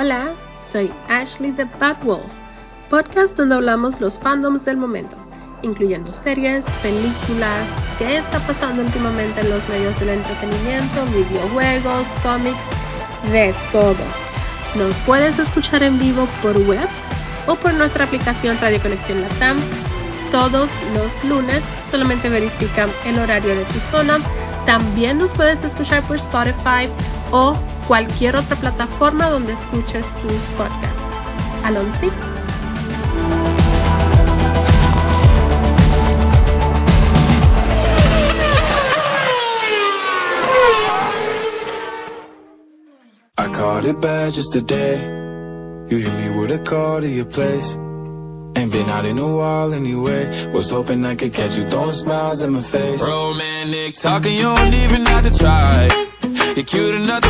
Hola, soy Ashley the Bad Wolf, podcast donde hablamos los fandoms del momento, incluyendo series, películas, qué está pasando últimamente en los medios del entretenimiento, videojuegos, cómics, de todo. Nos puedes escuchar en vivo por web o por nuestra aplicación Radio Conexión Latam todos los lunes. Solamente verifica el horario de tu zona. También nos puedes escuchar por Spotify o cualquier otra plataforma donde escuches tus podcasts. Alonso. I caught it bad just today. You hit me with a call to your place. Ain't been out in a while anyway. Was hoping I could catch you throwing smiles in my face. Romantic talking, you don't even have to try. You're cute enough to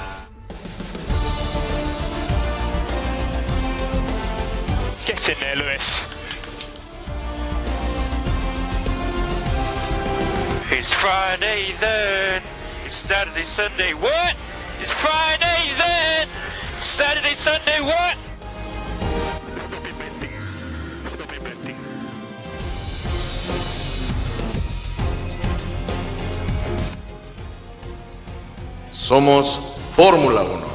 Get in there, Lewis. It's Friday then. It's Saturday, Sunday. What? It's Friday then. Saturday, Sunday. What? Somos Fórmula 1.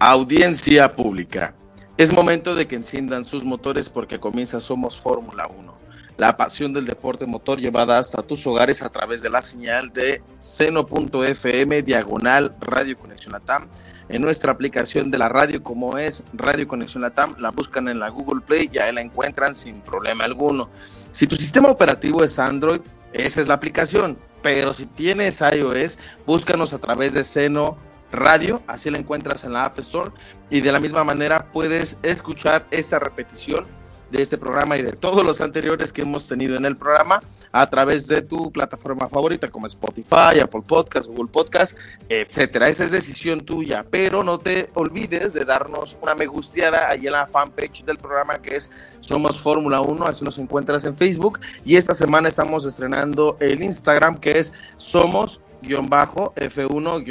Audiencia pública. Es momento de que enciendan sus motores porque comienza Somos Fórmula 1. La pasión del deporte motor llevada hasta tus hogares a través de la señal de seno.fm diagonal Radio Conexión Latam. En nuestra aplicación de la radio, como es Radio Conexión Latam, la buscan en la Google Play y ahí la encuentran sin problema alguno. Si tu sistema operativo es Android, esa es la aplicación. Pero si tienes iOS, búscanos a través de Seno Radio, así la encuentras en la App Store y de la misma manera puedes escuchar esta repetición de este programa y de todos los anteriores que hemos tenido en el programa a través de tu plataforma favorita como Spotify, Apple Podcast, Google Podcast, etcétera. Esa es decisión tuya, pero no te olvides de darnos una me gusteada ahí en la fanpage del programa que es Somos Fórmula 1, así nos encuentras en Facebook y esta semana estamos estrenando el Instagram que es Somos-F1-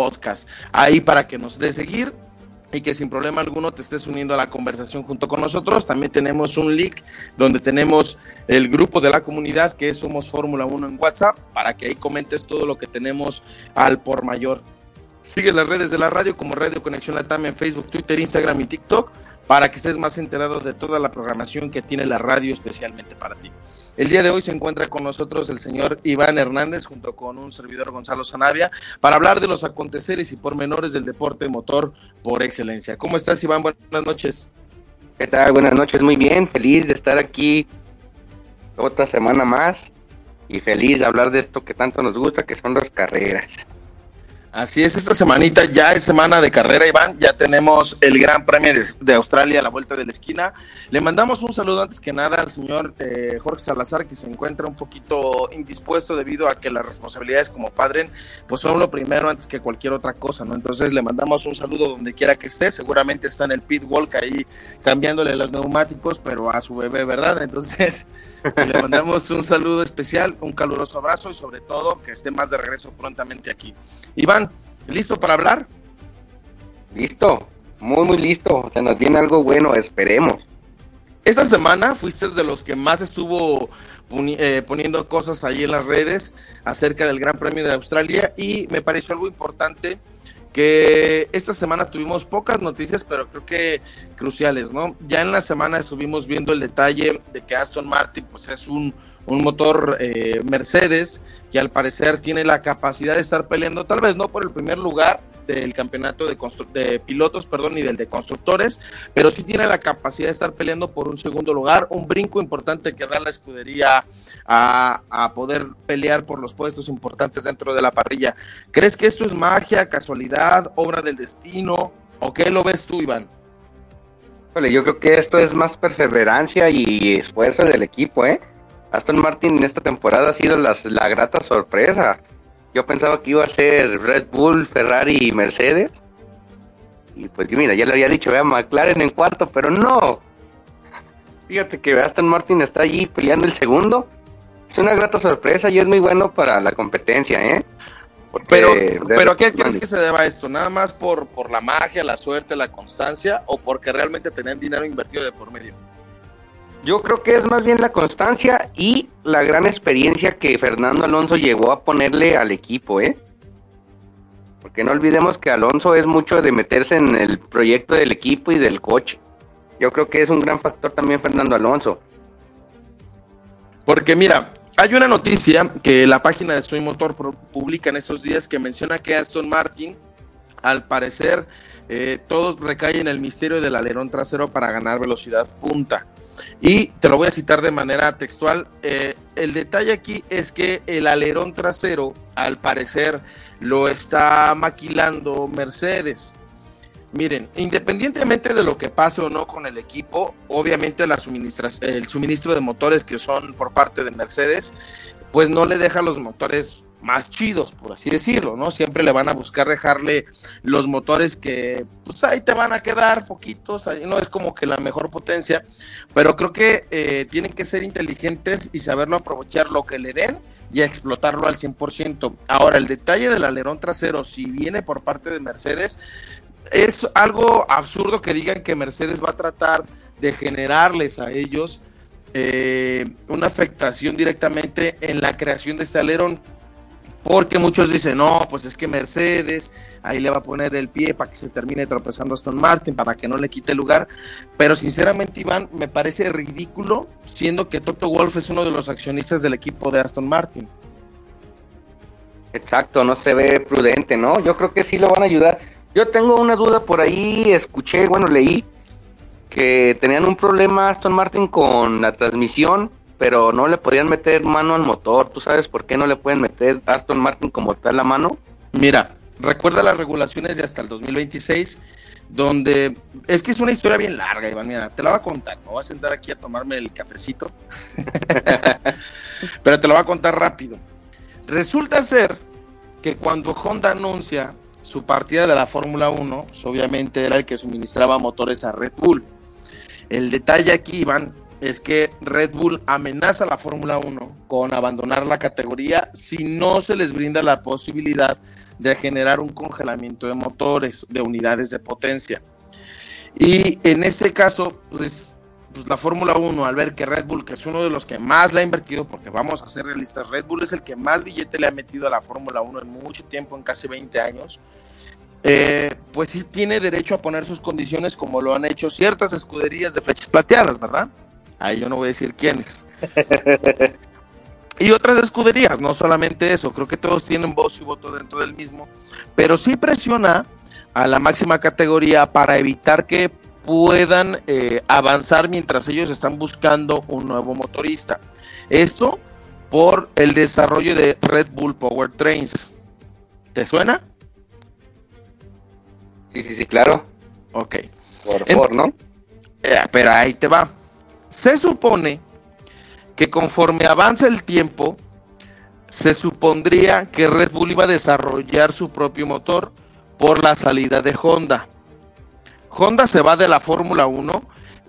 podcast. Ahí para que nos dé seguir y que sin problema alguno te estés uniendo a la conversación junto con nosotros. También tenemos un link donde tenemos el grupo de la comunidad que es Somos Fórmula 1 en WhatsApp para que ahí comentes todo lo que tenemos al por mayor. Sigue las redes de la radio como Radio Conexión Latam en Facebook, Twitter, Instagram y TikTok para que estés más enterado de toda la programación que tiene la radio especialmente para ti. El día de hoy se encuentra con nosotros el señor Iván Hernández junto con un servidor Gonzalo Sanavia para hablar de los aconteceres y pormenores del deporte motor por excelencia. ¿Cómo estás Iván? Buenas noches. ¿Qué tal? Buenas noches, muy bien, feliz de estar aquí otra semana más y feliz de hablar de esto que tanto nos gusta, que son las carreras. Así es, esta semanita ya es semana de carrera, Iván. Ya tenemos el Gran Premio de, Australia a la vuelta de la esquina. Le mandamos un saludo antes que nada al señor eh, Jorge Salazar, que se encuentra un poquito indispuesto debido a que las responsabilidades como padre, pues son lo primero antes que cualquier otra cosa, ¿no? Entonces le mandamos un saludo donde quiera que esté. Seguramente está en el pit walk ahí cambiándole los neumáticos, pero a su bebé, ¿verdad? Entonces le mandamos un saludo especial, un caluroso abrazo y sobre todo que esté más de regreso prontamente aquí. Iván, ¿listo para hablar? Listo, muy muy listo, se nos viene algo bueno, esperemos. Esta semana fuiste de los que más estuvo eh, poniendo cosas ahí en las redes acerca del Gran Premio de Australia y me pareció algo importante que esta semana tuvimos pocas noticias, pero creo que cruciales, ¿no? Ya en la semana estuvimos viendo el detalle de que Aston Martin, pues es un, un motor eh, Mercedes que al parecer tiene la capacidad de estar peleando, tal vez no por el primer lugar del campeonato de, de, pilotos, perdón, ni del de constructores, pero sí tiene la capacidad de estar peleando por un segundo lugar, un brinco importante que da la escudería a, a poder pelear por los puestos importantes dentro de la parrilla. ¿Crees que esto es magia, casualidad, obra del destino? ¿O qué lo ves tú, Iván? yo creo que esto es más perseverancia y esfuerzo del equipo, ¿eh? Aston Martin en esta temporada ha sido la grata sorpresa. Yo pensaba que iba a ser Red Bull, Ferrari y Mercedes. Y pues mira, ya le había dicho, vea, McLaren en cuarto, pero no. Fíjate que Aston Martin está allí peleando el segundo. Es una grata sorpresa y es muy bueno para la competencia, ¿eh? pero, pero ¿a qué crees que se deba esto? ¿Nada más por, por la magia, la suerte, la constancia o porque realmente tenían dinero invertido de por medio? Yo creo que es más bien la constancia y la gran experiencia que Fernando Alonso llegó a ponerle al equipo, ¿eh? Porque no olvidemos que Alonso es mucho de meterse en el proyecto del equipo y del coche. Yo creo que es un gran factor también Fernando Alonso. Porque mira, hay una noticia que la página de Soy Motor publica en estos días que menciona que Aston Martin, al parecer, eh, todos recaen en el misterio del alerón trasero para ganar velocidad punta. Y te lo voy a citar de manera textual. Eh, el detalle aquí es que el alerón trasero, al parecer, lo está maquilando Mercedes. Miren, independientemente de lo que pase o no con el equipo, obviamente el suministro de motores que son por parte de Mercedes, pues no le deja los motores más chidos, por así decirlo, ¿no? Siempre le van a buscar dejarle los motores que, pues ahí te van a quedar poquitos, ahí no es como que la mejor potencia, pero creo que eh, tienen que ser inteligentes y saberlo aprovechar lo que le den y explotarlo al 100%. Ahora, el detalle del alerón trasero, si viene por parte de Mercedes, es algo absurdo que digan que Mercedes va a tratar de generarles a ellos eh, una afectación directamente en la creación de este alerón. Porque muchos dicen, no, pues es que Mercedes ahí le va a poner el pie para que se termine tropezando Aston Martin, para que no le quite lugar. Pero sinceramente, Iván, me parece ridículo, siendo que Toto Wolf es uno de los accionistas del equipo de Aston Martin. Exacto, no se ve prudente, ¿no? Yo creo que sí lo van a ayudar. Yo tengo una duda por ahí, escuché, bueno, leí que tenían un problema Aston Martin con la transmisión, pero no le podían meter mano al motor. ¿Tú sabes por qué no le pueden meter Aston Martin como tal la mano? Mira, recuerda las regulaciones de hasta el 2026, donde es que es una historia bien larga, Iván. Mira, te la voy a contar. Me voy a sentar aquí a tomarme el cafecito, pero te lo voy a contar rápido. Resulta ser que cuando Honda anuncia su partida de la Fórmula 1, pues, obviamente era el que suministraba motores a Red Bull. El detalle aquí, Iván, es que Red Bull amenaza a la Fórmula 1 con abandonar la categoría si no se les brinda la posibilidad de generar un congelamiento de motores, de unidades de potencia. Y en este caso, pues, pues la Fórmula 1, al ver que Red Bull, que es uno de los que más le ha invertido, porque vamos a ser realistas, Red Bull es el que más billete le ha metido a la Fórmula 1 en mucho tiempo, en casi 20 años, eh, pues sí tiene derecho a poner sus condiciones como lo han hecho ciertas escuderías de flechas plateadas, ¿verdad? Ahí yo no voy a decir quiénes. y otras escuderías, no solamente eso, creo que todos tienen voz y voto dentro del mismo, pero sí presiona a la máxima categoría para evitar que puedan eh, avanzar mientras ellos están buscando un nuevo motorista. Esto por el desarrollo de Red Bull Power Trains. ¿Te suena? Sí, sí, sí, claro. Ok. Por, por ¿no? Eh, pero ahí te va. Se supone que conforme avanza el tiempo, se supondría que Red Bull iba a desarrollar su propio motor por la salida de Honda. Honda se va de la Fórmula 1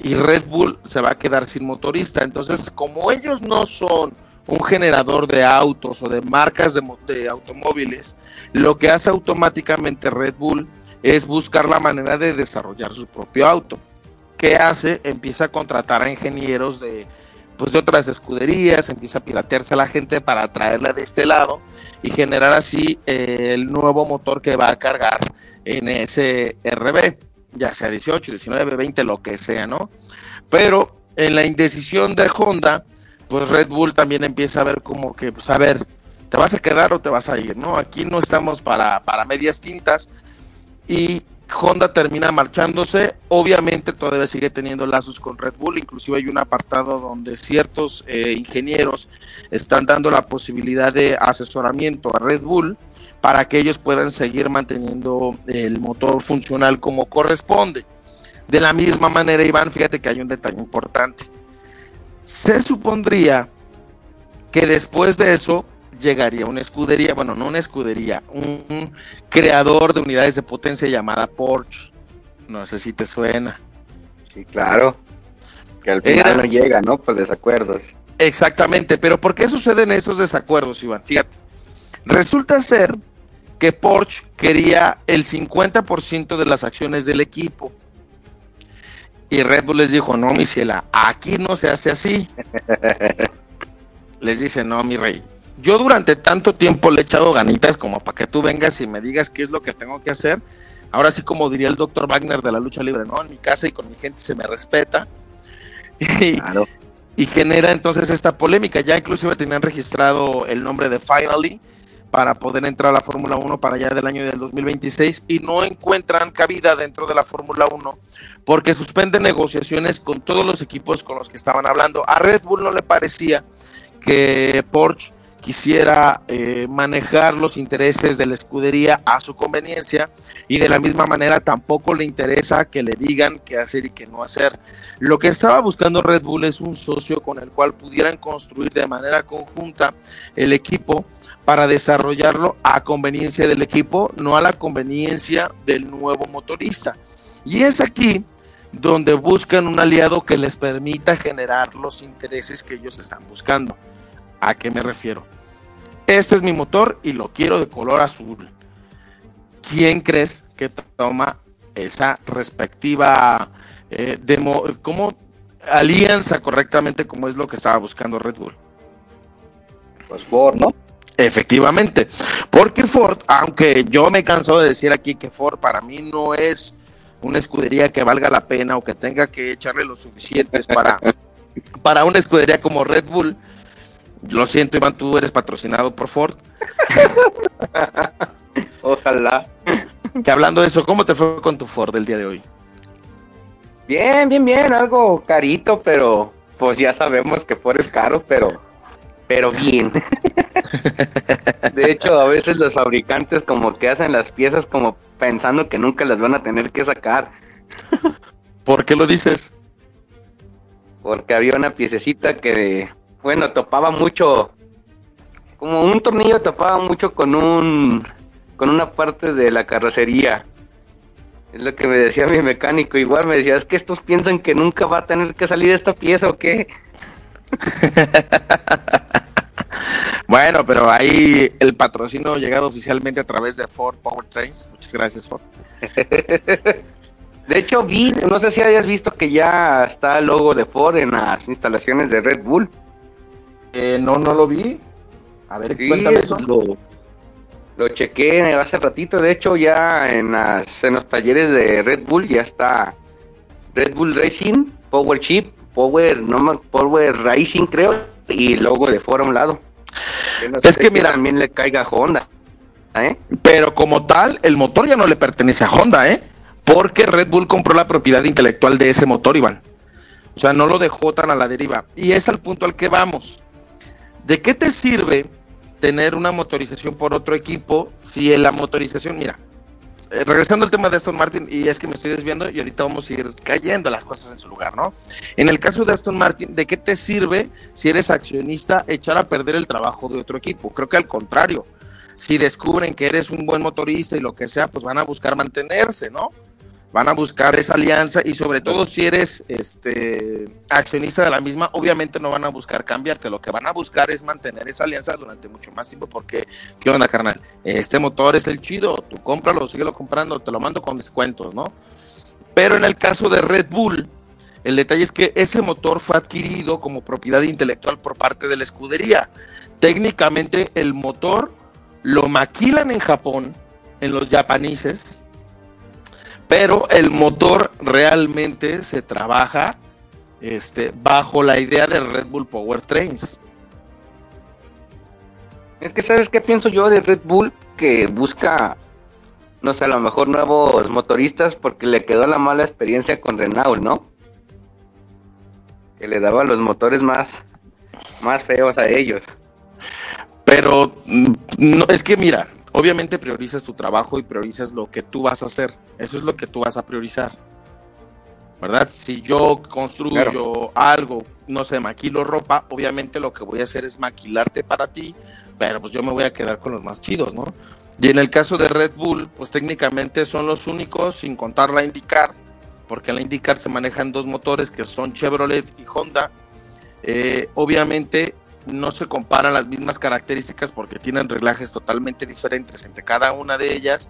y Red Bull se va a quedar sin motorista. Entonces, como ellos no son un generador de autos o de marcas de, de automóviles, lo que hace automáticamente Red Bull es buscar la manera de desarrollar su propio auto. ¿Qué hace? Empieza a contratar a ingenieros de, pues, de otras escuderías, empieza a piratearse a la gente para traerla de este lado y generar así eh, el nuevo motor que va a cargar en ese RB, ya sea 18, 19, 20, lo que sea, ¿no? Pero en la indecisión de Honda, pues Red Bull también empieza a ver como que, pues a ver, ¿te vas a quedar o te vas a ir? ¿No? Aquí no estamos para, para medias tintas y Honda termina marchándose. Obviamente todavía sigue teniendo lazos con Red Bull. Inclusive hay un apartado donde ciertos eh, ingenieros están dando la posibilidad de asesoramiento a Red Bull para que ellos puedan seguir manteniendo el motor funcional como corresponde. De la misma manera, Iván, fíjate que hay un detalle importante. Se supondría que después de eso llegaría una escudería, bueno, no una escudería, un, creador de unidades de potencia llamada Porsche. No sé si te suena. Sí, claro. Que al final no llega, ¿no? Pues desacuerdos. Exactamente, pero ¿por qué suceden estos desacuerdos, Iván? Fíjate. Resulta ser que Porsche quería el 50% de las acciones del equipo. Y Red Bull les dijo, no, mi ciela, aquí no se hace así. les dice, no, mi rey, yo durante tanto tiempo le he echado ganitas como para que tú vengas y me digas qué es lo que tengo que hacer. Ahora sí, como diría el doctor Wagner de la lucha libre, ¿no? En mi casa y con mi gente se me respeta. Y, claro. y genera entonces esta polémica. Ya inclusive tenían registrado el nombre de Finally para poder entrar a la Fórmula 1 para allá del año del 2026 y no encuentran cabida dentro de la Fórmula 1 porque suspenden negociaciones con todos los equipos con los que estaban hablando. A Red Bull no le parecía que Porsche quisiera eh, manejar los intereses de la escudería a su conveniencia y de la misma manera tampoco le interesa que le digan qué hacer y qué no hacer. Lo que estaba buscando Red Bull es un socio con el cual pudieran construir de manera conjunta el equipo para desarrollarlo a conveniencia del equipo, no a la conveniencia del nuevo motorista. Y es aquí donde buscan un aliado que les permita generar los intereses que ellos están buscando. ¿A qué me refiero? Este es mi motor y lo quiero de color azul. ¿Quién crees que toma esa respectiva eh, como alianza correctamente como es lo que estaba buscando Red Bull? Pues Ford, ¿no? Efectivamente, porque Ford, aunque yo me canso de decir aquí que Ford para mí no es una escudería que valga la pena o que tenga que echarle lo suficientes para, para una escudería como Red Bull, lo siento, Iván, tú eres patrocinado por Ford. Ojalá. Que hablando de eso, ¿cómo te fue con tu Ford el día de hoy? Bien, bien, bien, algo carito, pero pues ya sabemos que Ford es caro, pero pero bien. De hecho, a veces los fabricantes como que hacen las piezas como pensando que nunca las van a tener que sacar. ¿Por qué lo dices? Porque había una piececita que bueno, topaba mucho, como un tornillo topaba mucho con un, con una parte de la carrocería. Es lo que me decía mi mecánico. Igual me decía, es que estos piensan que nunca va a tener que salir esta pieza o qué. bueno, pero ahí el patrocinio ha llegado oficialmente a través de Ford Powertrains. Muchas gracias, Ford. de hecho, vi, no sé si hayas visto que ya está el logo de Ford en las instalaciones de Red Bull. Eh, no, no lo vi. A ver, cuéntame eso. Lo, lo chequé hace ratito. De hecho, ya en, en los talleres de Red Bull ya está Red Bull Racing, Power Chip, Power, no Power Racing, creo, y logo de Ford a un lado. es que mira, también le caiga a Honda. ¿eh? Pero como tal, el motor ya no le pertenece a Honda, ¿eh? Porque Red Bull compró la propiedad intelectual de ese motor, Iván. O sea, no lo dejó tan a la deriva. Y es al punto al que vamos. ¿De qué te sirve tener una motorización por otro equipo si en la motorización, mira, eh, regresando al tema de Aston Martin, y es que me estoy desviando y ahorita vamos a ir cayendo las cosas en su lugar, ¿no? En el caso de Aston Martin, ¿de qué te sirve si eres accionista echar a perder el trabajo de otro equipo? Creo que al contrario, si descubren que eres un buen motorista y lo que sea, pues van a buscar mantenerse, ¿no? Van a buscar esa alianza y sobre todo si eres este accionista de la misma, obviamente no van a buscar cambiarte, lo que van a buscar es mantener esa alianza durante mucho más tiempo porque, ¿qué onda, carnal? Este motor es el chido, tú cómpralo, síguelo comprando, te lo mando con descuentos, ¿no? Pero en el caso de Red Bull, el detalle es que ese motor fue adquirido como propiedad intelectual por parte de la escudería. Técnicamente el motor lo maquilan en Japón, en los japoneses, pero el motor realmente se trabaja este, bajo la idea de Red Bull Power Trains. Es que sabes qué pienso yo de Red Bull que busca no sé, a lo mejor nuevos motoristas porque le quedó la mala experiencia con Renault, ¿no? Que le daba los motores más, más feos a ellos. Pero mm, no, es que mira, obviamente priorizas tu trabajo y priorizas lo que tú vas a hacer. Eso es lo que tú vas a priorizar. ¿Verdad? Si yo construyo algo, no sé, maquilo ropa, obviamente lo que voy a hacer es maquilarte para ti, pero pues yo me voy a quedar con los más chidos, ¿no? Y en el caso de Red Bull, pues técnicamente son los únicos, sin contar la IndyCar, porque la IndyCar se manejan dos motores que son Chevrolet y Honda. Eh, obviamente no se comparan las mismas características porque tienen reglajes totalmente diferentes entre cada una de ellas,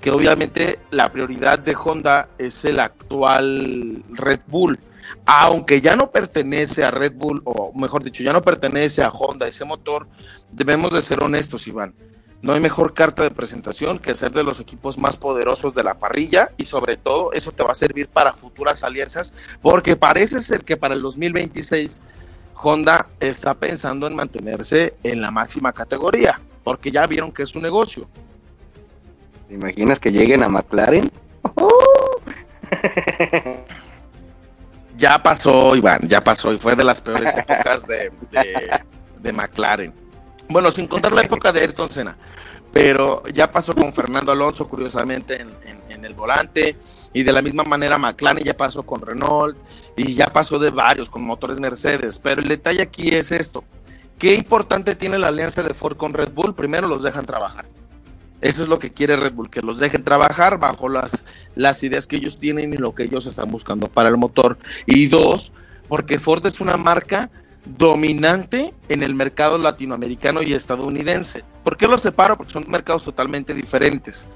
que obviamente la prioridad de Honda es el actual Red Bull, aunque ya no pertenece a Red Bull, o mejor dicho, ya no pertenece a Honda ese motor, debemos de ser honestos, Iván. No hay mejor carta de presentación que ser de los equipos más poderosos de la parrilla y sobre todo eso te va a servir para futuras alianzas porque parece ser que para el 2026 Honda está pensando en mantenerse en la máxima categoría, porque ya vieron que es un negocio. ¿Te imaginas que lleguen a McLaren? ya pasó, Iván, ya pasó, y fue de las peores épocas de, de, McLaren. Bueno, sin contar la época de Ayrton Senna, pero ya pasó con Fernando Alonso, curiosamente, en, en el volante y de la misma manera McLaren ya pasó con Renault y ya pasó de varios con motores Mercedes. Pero el detalle aquí es esto. ¿Qué importante tiene la alianza de Ford con Red Bull? Primero los dejan trabajar. Eso es lo que quiere Red Bull, que los dejen trabajar bajo las, las ideas que ellos tienen y lo que ellos están buscando para el motor. Y dos, porque Ford es una marca dominante en el mercado latinoamericano y estadounidense. ¿Por qué los separo? Porque son mercados totalmente diferentes.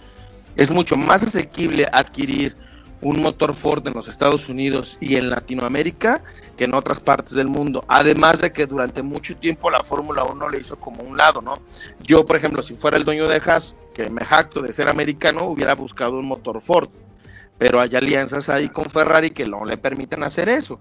Es mucho más asequible adquirir un motor Ford en los Estados Unidos y en Latinoamérica que en otras partes del mundo. Además de que durante mucho tiempo la Fórmula 1 le hizo como un lado, ¿no? Yo, por ejemplo, si fuera el dueño de Haas, que me jacto de ser americano, hubiera buscado un motor Ford. Pero hay alianzas ahí con Ferrari que no le permiten hacer eso.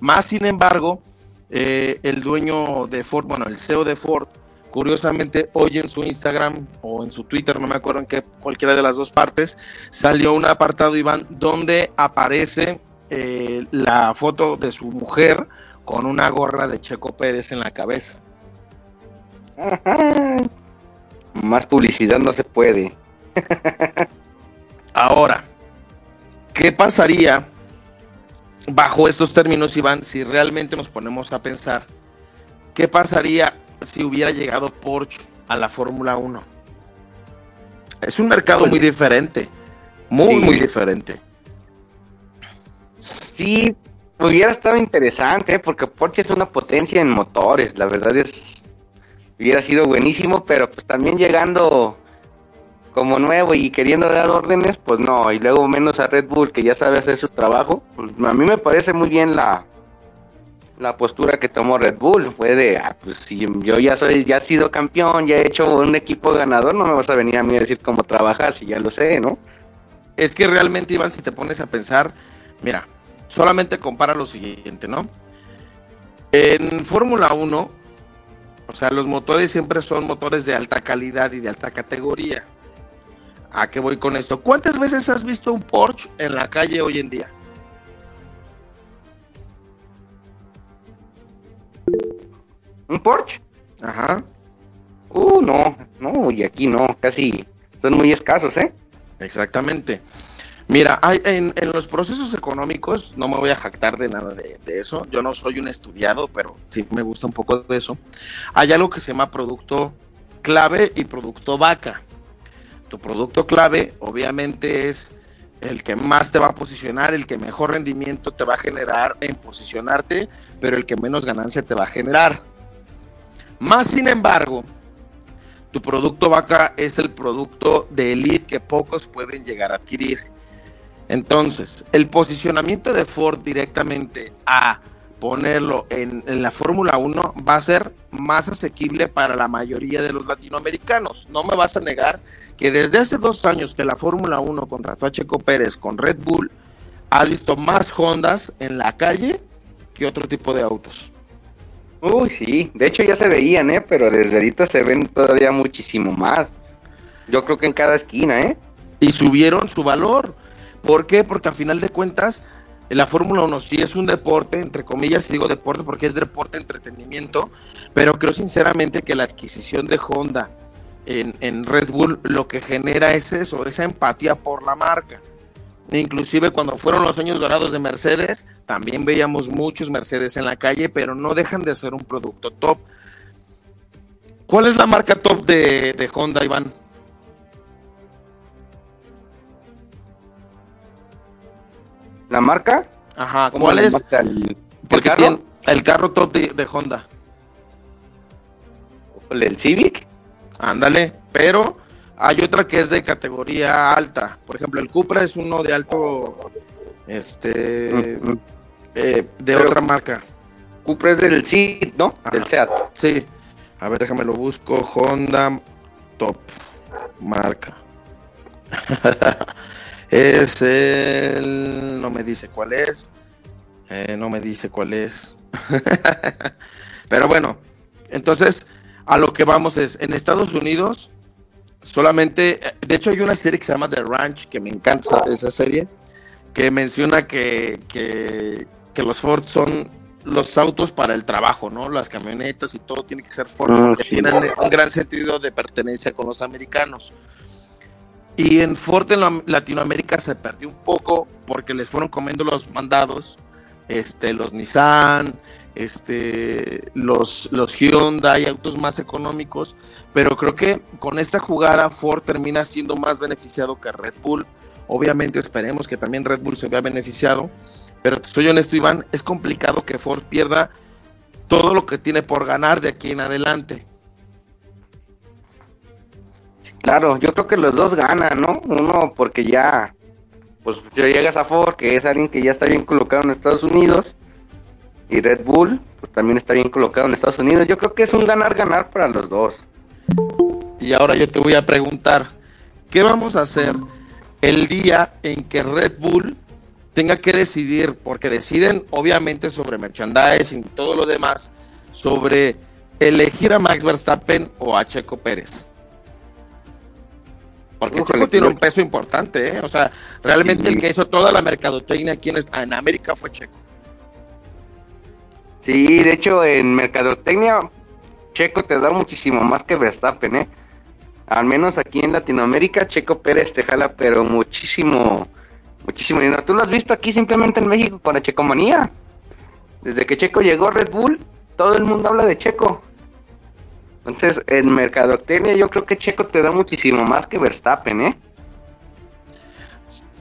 Más sin embargo, eh, el dueño de Ford, bueno, el CEO de Ford, Curiosamente, hoy en su Instagram o en su Twitter, no me acuerdo en qué, cualquiera de las dos partes, salió un apartado, Iván, donde aparece eh, la foto de su mujer con una gorra de Checo Pérez en la cabeza. Más publicidad no se puede. Ahora, ¿qué pasaría bajo estos términos, Iván, si realmente nos ponemos a pensar? ¿Qué pasaría si hubiera llegado Porsche a la Fórmula 1. Es un mercado muy diferente, muy, muy diferente. Sí, hubiera estado interesante, ¿eh? porque Porsche es una potencia en motores, la verdad es, hubiera sido buenísimo, pero pues también llegando como nuevo y queriendo dar órdenes, pues no, y luego menos a Red Bull que ya sabe hacer su trabajo, pues a mí me parece muy bien la, la postura que tomó Red Bull fue de, ah, pues si yo ya soy, ya he sido campeón, ya he hecho un equipo ganador, no me vas a venir a mí a decir cómo trabajar, si ya lo sé, ¿no? Es que realmente, Iván, si te pones a pensar, mira, solamente compara lo siguiente, ¿no? En Fórmula 1, o sea, los motores siempre son motores de alta calidad y de alta categoría. ¿A qué voy con esto? ¿Cuántas veces has visto un Porsche en la calle hoy en día? ¿Un Porsche? Ajá. Uh, no, no, y aquí no, casi son muy escasos, ¿eh? Exactamente. Mira, hay, en, los procesos económicos, no me voy a jactar de nada de, eso, yo no soy un estudiado, pero sí me gusta un poco de eso. Hay algo que se llama producto clave y producto vaca. Tu producto clave, obviamente, es el que más te va a posicionar, el que mejor rendimiento te va a generar en posicionarte, pero el que menos ganancia te va a generar. Más sin embargo, tu producto vaca es el producto de elite que pocos pueden llegar a adquirir. Entonces, el posicionamiento de Ford directamente a ponerlo en, la Fórmula 1 va a ser más asequible para la mayoría de los latinoamericanos. No me vas a negar que desde hace dos años que la Fórmula 1 contrató a Checo Pérez con Red Bull, has visto más Hondas en la calle que otro tipo de autos. Uy, sí, de hecho ya se veían, ¿eh? Pero desde ahorita se ven todavía muchísimo más. Yo creo que en cada esquina, ¿eh? y subieron su valor. ¿Por qué? Porque a final de cuentas la Fórmula 1 sí es un deporte, entre comillas, digo deporte porque es deporte entretenimiento, pero creo sinceramente que la adquisición de Honda en, en, Red Bull lo que genera es eso, esa empatía por la marca. Inclusive cuando fueron los años dorados de Mercedes, también veíamos muchos Mercedes en la calle, pero no dejan de ser un producto top. ¿Cuál es la marca top de, de Honda, Iván? ¿La marca? Ajá, ¿cuál es? ¿El, Porque carro? Tiene el carro top de, de Honda. ¿El Civic? Ándale, pero hay otra que es de categoría alta. Por ejemplo, el Cupra es uno de alto, este, uh -huh. eh, de pero otra marca. Cupra es del Seat, ¿no? Ajá. Del Seat. Sí. A ver, déjame lo busco. Honda Top marca. es el. No me dice cuál es. Eh, no me dice cuál es. Pero bueno, entonces a lo que vamos es, en Estados Unidos, solamente, de hecho hay una serie que se llama The Ranch, que me encanta esa serie, que menciona que, que, que los Ford son los autos para el trabajo, ¿no? Las camionetas y todo tiene que ser Ford, Ah, porque tienen un gran sentido de pertenencia con los americanos. Y en Ford en la- Latinoamérica se perdió un poco porque les fueron comiendo los mandados, este, los Nissan, este, los, los Hyundai, autos más económicos, pero creo que con esta jugada Ford termina siendo más beneficiado que Red Bull. Obviamente esperemos que también Red Bull se vea beneficiado, pero soy honesto Iván, es complicado que Ford pierda todo lo que tiene por ganar de aquí en adelante. Claro, yo creo que los dos ganan, ¿no? Uno porque ya, pues ya llegas a Ford, que es alguien que ya está bien colocado en Estados Unidos, y Red Bull, pues también está bien colocado en Estados Unidos. Yo creo que es un ganar-ganar para los dos. Y ahora yo te voy a preguntar, ¿qué vamos a hacer el día en que Red Bull tenga que decidir, porque deciden obviamente sobre merchandising y todo lo demás, sobre elegir a Max Verstappen o a Checo Pérez? Porque Checo tiene un peso importante, ¿eh? O sea, realmente Sí. el que hizo toda la mercadotecnia aquí en América fue Checo. Sí, de hecho, en mercadotecnia, Checo te da muchísimo más que Verstappen, ¿eh? Al menos aquí en Latinoamérica, Checo Pérez te jala, pero muchísimo, muchísimo dinero. Tú lo has visto aquí simplemente en México con la Checomanía. Desde que Checo llegó a Red Bull, todo el mundo habla de Checo. Entonces, en mercadotecnia yo creo que Checo te da muchísimo más que Verstappen, ¿eh?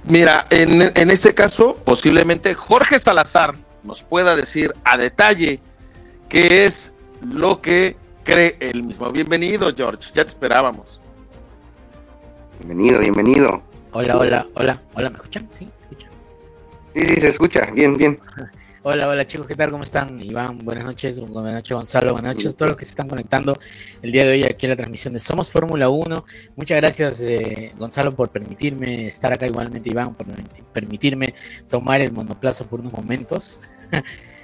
Mira, en, en este caso, posiblemente Jorge Salazar nos pueda decir a detalle qué es lo que cree él mismo. Bienvenido, George, ya te esperábamos. Bienvenido, bienvenido. Hola, hola, hola, hola, ¿me escuchan? Sí, ¿se escuchan? Sí, sí, se escucha, bien, bien. Hola, hola chicos, ¿qué tal? ¿Cómo están? Iván, buenas noches, buenas noches Gonzalo, buenas noches a todos los que se están conectando el día de hoy aquí a la transmisión de Somos Fórmula 1. Muchas gracias eh, Gonzalo por permitirme estar acá, igualmente Iván por permitirme tomar el monoplazo por unos momentos.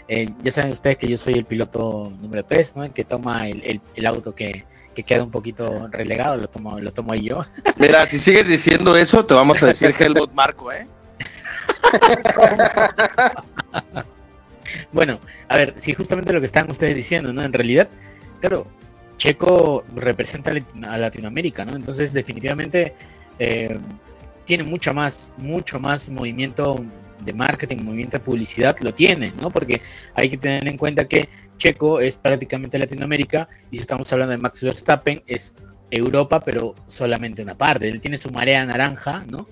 Eh, ya saben ustedes que yo soy el piloto número 3, ¿no? El que toma el, el- el auto que, que queda un poquito relegado, lo tomo, lo tomo ahí yo. Mira, si sigues diciendo eso, te vamos a decir Helmut Marco, ¿eh? Bueno, a ver, si justamente lo que están ustedes diciendo, ¿no? En realidad, claro, Checo representa a Latinoamérica, ¿no? Entonces, definitivamente eh, tiene mucho más, mucho más movimiento de marketing, movimiento de publicidad, lo tiene, ¿no? Porque hay que tener en cuenta que Checo es prácticamente Latinoamérica y si estamos hablando de Max Verstappen es Europa, pero solamente una parte. Él tiene su marea naranja, ¿no?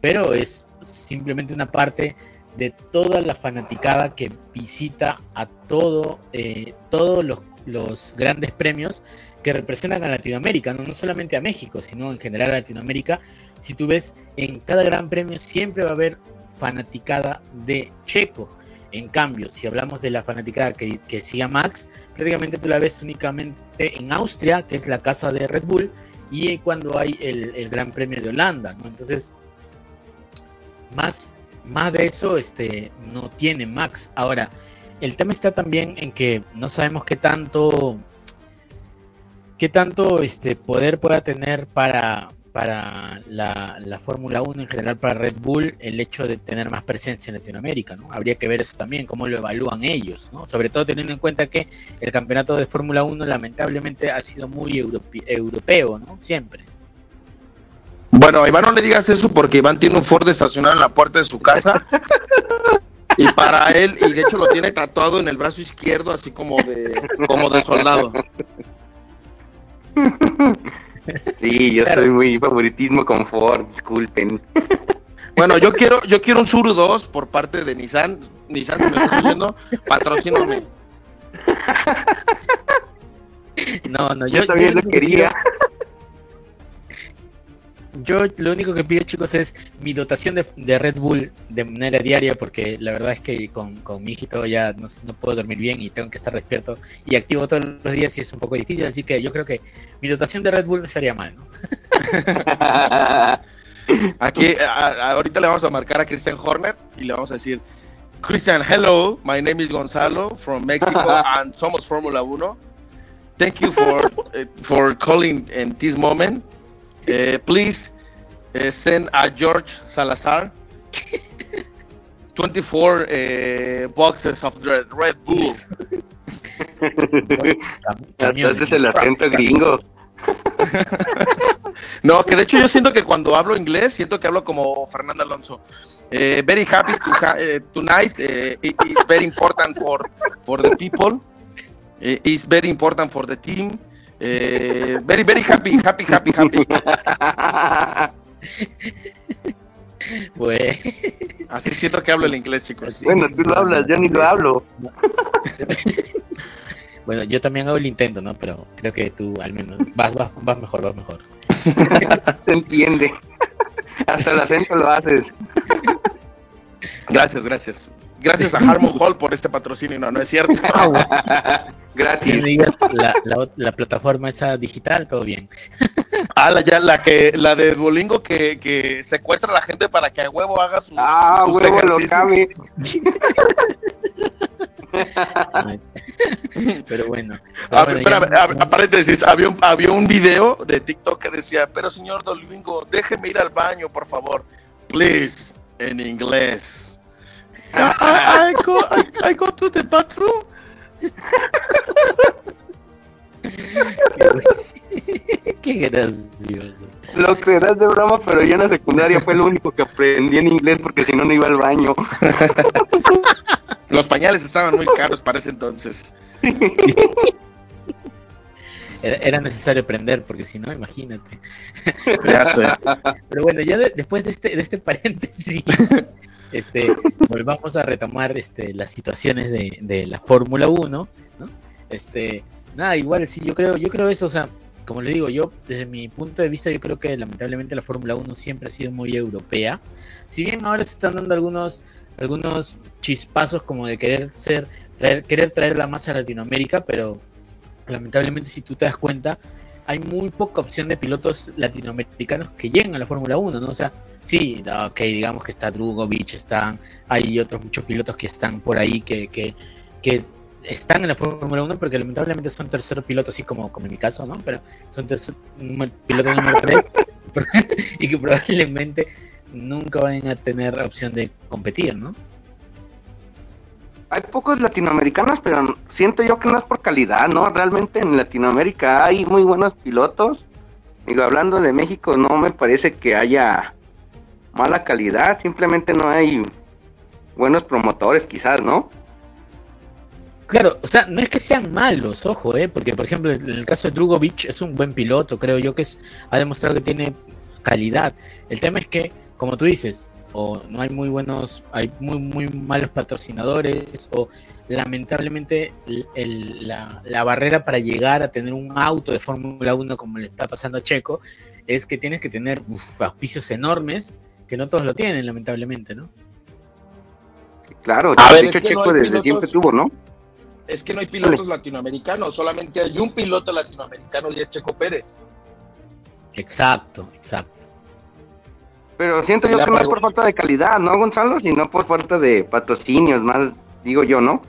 Pero es simplemente una parte de toda la fanaticada que visita a todo, eh, todos los, los grandes premios que representan a Latinoamérica, ¿no? no solamente a México, sino en general a Latinoamérica. Si tú ves, en cada gran premio siempre va a haber fanaticada de Checo. En cambio, si hablamos de la fanaticada que, que sigue Max, prácticamente tú la ves únicamente en Austria, que es la casa de Red Bull, y cuando hay el, el Gran Premio de Holanda, ¿no? Entonces, más, más de eso este, no tiene Max. Ahora, el tema está también en que no sabemos qué tanto, qué tanto este, poder pueda tener para, para la, la Fórmula 1 en general para Red Bull el hecho de tener más presencia en Latinoamérica, ¿no? Habría que ver eso también, cómo lo evalúan ellos, ¿no? Sobre todo teniendo en cuenta que el campeonato de Fórmula 1 lamentablemente ha sido muy europe- europeo, ¿no? Siempre. Bueno, a Iván no le digas eso porque Iván tiene un Ford estacionado en la puerta de su casa. Y para él, y de hecho lo tiene tatuado en el brazo izquierdo, así como de, como de soldado. Sí, yo soy muy favoritismo con Ford, disculpen. Bueno, yo quiero, yo quiero un Suru 2 por parte de Nissan. Nissan, si me estás oyendo, patrocíname. No, no, Yo, yo, también yo lo quería. Yo lo único que pido, chicos, es mi dotación de, de Red Bull de manera diaria, porque la verdad es que con, con mi hijito ya no, no puedo dormir bien y tengo que estar despierto y activo todos los días y es un poco difícil, así que yo creo que mi dotación de Red Bull no estaría mal, ¿no? Aquí, a- a- ahorita le vamos a marcar a Christian Horner y le vamos a decir, Christian, hello, my name is Gonzalo from Mexico and somos Fórmula 1. Thank you for, eh, for calling in this moment. Eh, please eh, send a George Salazar 24 eh, boxes of the Red Bull. Hasta es el acento gringo. No, que de hecho yo siento que cuando hablo inglés, siento que hablo como Fernando Alonso. Eh, very happy to ha- eh, tonight. eh, it is very important for, for the people. Eh, it's very important for the team. Eh, very, very happy, happy, happy, happy. Pues, Así siento que hablo el inglés, chicos. bueno, tú lo hablas, yo ni lo hablo. bueno, yo también hago el intento, ¿no? Pero creo que tú al menos vas, vas, vas mejor, vas mejor. Se entiende. Hasta el acento lo haces. Gracias, gracias. Gracias a Harmon Hall por este patrocinio. No, no es cierto. Que Gratis. la, la, la plataforma esa digital, todo bien. Ah, la, ya, la, que, la de Duolingo que, que secuestra a la gente para que a huevo haga sus, Ah, sus huevo, lo ejercicios. cabe. Pero bueno. A Pero ver, bueno, espérame, ya- a, a paréntesis, había un, había un video de TikTok que decía, pero señor Dolingo, déjeme ir al baño, por favor. Please, en inglés. I, I- go, I- I go to the bathroom. Qué gracioso. Lo creerás de broma, pero yo en la secundaria fue lo único que aprendí en inglés porque si no, no iba al baño. Los pañales estaban muy caros para ese entonces. Era, era necesario aprender, porque si no, imagínate. Ya sé. Pero bueno, ya de- después de este, de este paréntesis, este, volvamos a retomar este, las situaciones de, de la Fórmula 1, ¿no? Este, nada, igual, sí, yo creo, yo creo eso, o sea, como le digo, yo, desde mi punto de vista, yo creo que lamentablemente la Fórmula 1 siempre ha sido muy europea. Si bien ahora se están dando algunos, algunos chispazos como de querer ser, traer- querer traerla más a Latinoamérica, pero lamentablemente si tú te das cuenta, hay muy poca opción de pilotos latinoamericanos que lleguen a la Fórmula 1, ¿no? O sea, sí, ok, digamos que está Drugovic, están, hay otros muchos pilotos que están por ahí que, que, que están en la Fórmula 1 porque lamentablemente son tercer piloto, así como, como en mi caso, ¿no? Pero son tercer piloto número 3 y que probablemente nunca vayan a tener opción de competir, ¿no? Hay pocos latinoamericanos, pero siento yo que no es por calidad, ¿no? Realmente en Latinoamérica hay muy buenos pilotos. Digo, hablando de México, no me parece que haya mala calidad, simplemente no hay buenos promotores, quizás, ¿no? Claro, o sea, no es que sean malos, ojo, ¿eh? porque por ejemplo en el caso de Drugovic es un buen piloto, creo yo que es, ha demostrado que tiene calidad. El tema es que, como tú dices, o no hay muy buenos, hay muy muy malos patrocinadores, o lamentablemente el- el- la, la barrera para llegar a tener un auto de Fórmula 1 como le está pasando a Checo, es que tienes que tener uf, auspicios enormes, que no todos lo tienen, lamentablemente, ¿no? Claro, A ver, de es hecho que no Checo hay desde pilotos- siempre tuvo, ¿no? Es que no hay pilotos latinoamericanos, solamente hay un piloto latinoamericano y es Checo Pérez. Exacto, exacto. Pero siento yo que no es por falta de calidad, ¿no, Gonzalo? Sino por falta de patrocinios, más digo yo, ¿no?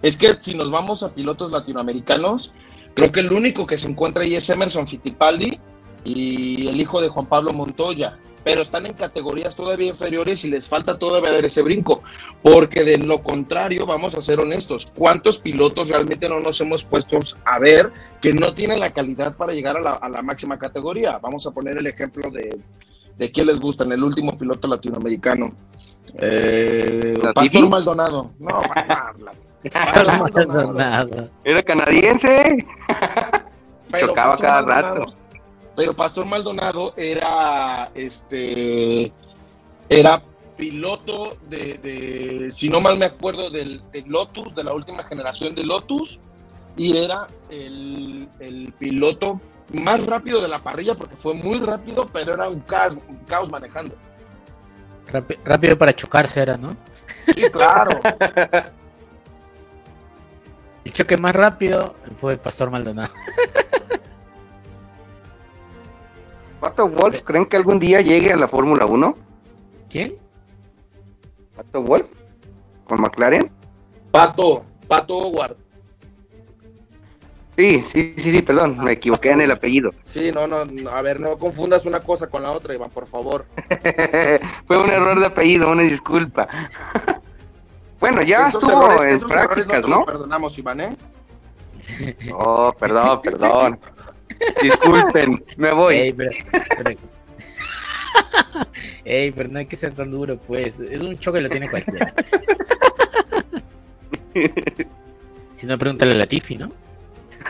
Es que si nos vamos a pilotos latinoamericanos, creo que el único que se encuentra ahí es Emerson Fittipaldi y el hijo de Juan Pablo Montoya, pero están en categorías todavía inferiores y les falta todavía dar ese brinco, porque de lo contrario, vamos a ser honestos, ¿cuántos pilotos realmente no nos hemos puesto a ver que no tienen la calidad para llegar a la, a la máxima categoría? Vamos a poner el ejemplo de, de quién les gusta, en el último piloto latinoamericano. Eh, Pastor Maldonado. No, Pastor Maldonado. Era canadiense. Pero Chocaba Pastor cada Maldonado- rato. Pero Pastor Maldonado era este era piloto de, de, si no mal me acuerdo, del, del Lotus, de la última generación de Lotus, y era el, el piloto más rápido de la parrilla porque fue muy rápido, pero era un caos, un caos manejando. Rápi- rápido para chocarse era, ¿no? Sí, claro. El choque más rápido fue Pastor Maldonado. ¿Pato Wolf creen que algún día llegue a la Fórmula 1? ¿Quién? ¿Pato Wolf? ¿Con McLaren? Pato, Pato Howard. Sí, sí, sí, sí, perdón, me equivoqué en el apellido. Sí, no, no, no, a ver, no confundas una cosa con la otra, Iván, por favor. Fue un error de apellido, una disculpa. bueno, ya Esos estuvo errores- en prácticas, ¿no? perdonamos, Iván, ¿eh? Oh, perdón, perdón. Disculpen, me voy. Ey, pero, pero- Ey, pero no hay que ser tan duro, pues. Es un choque lo tiene cualquiera. Si no, pregúntale a Latifi, ¿no?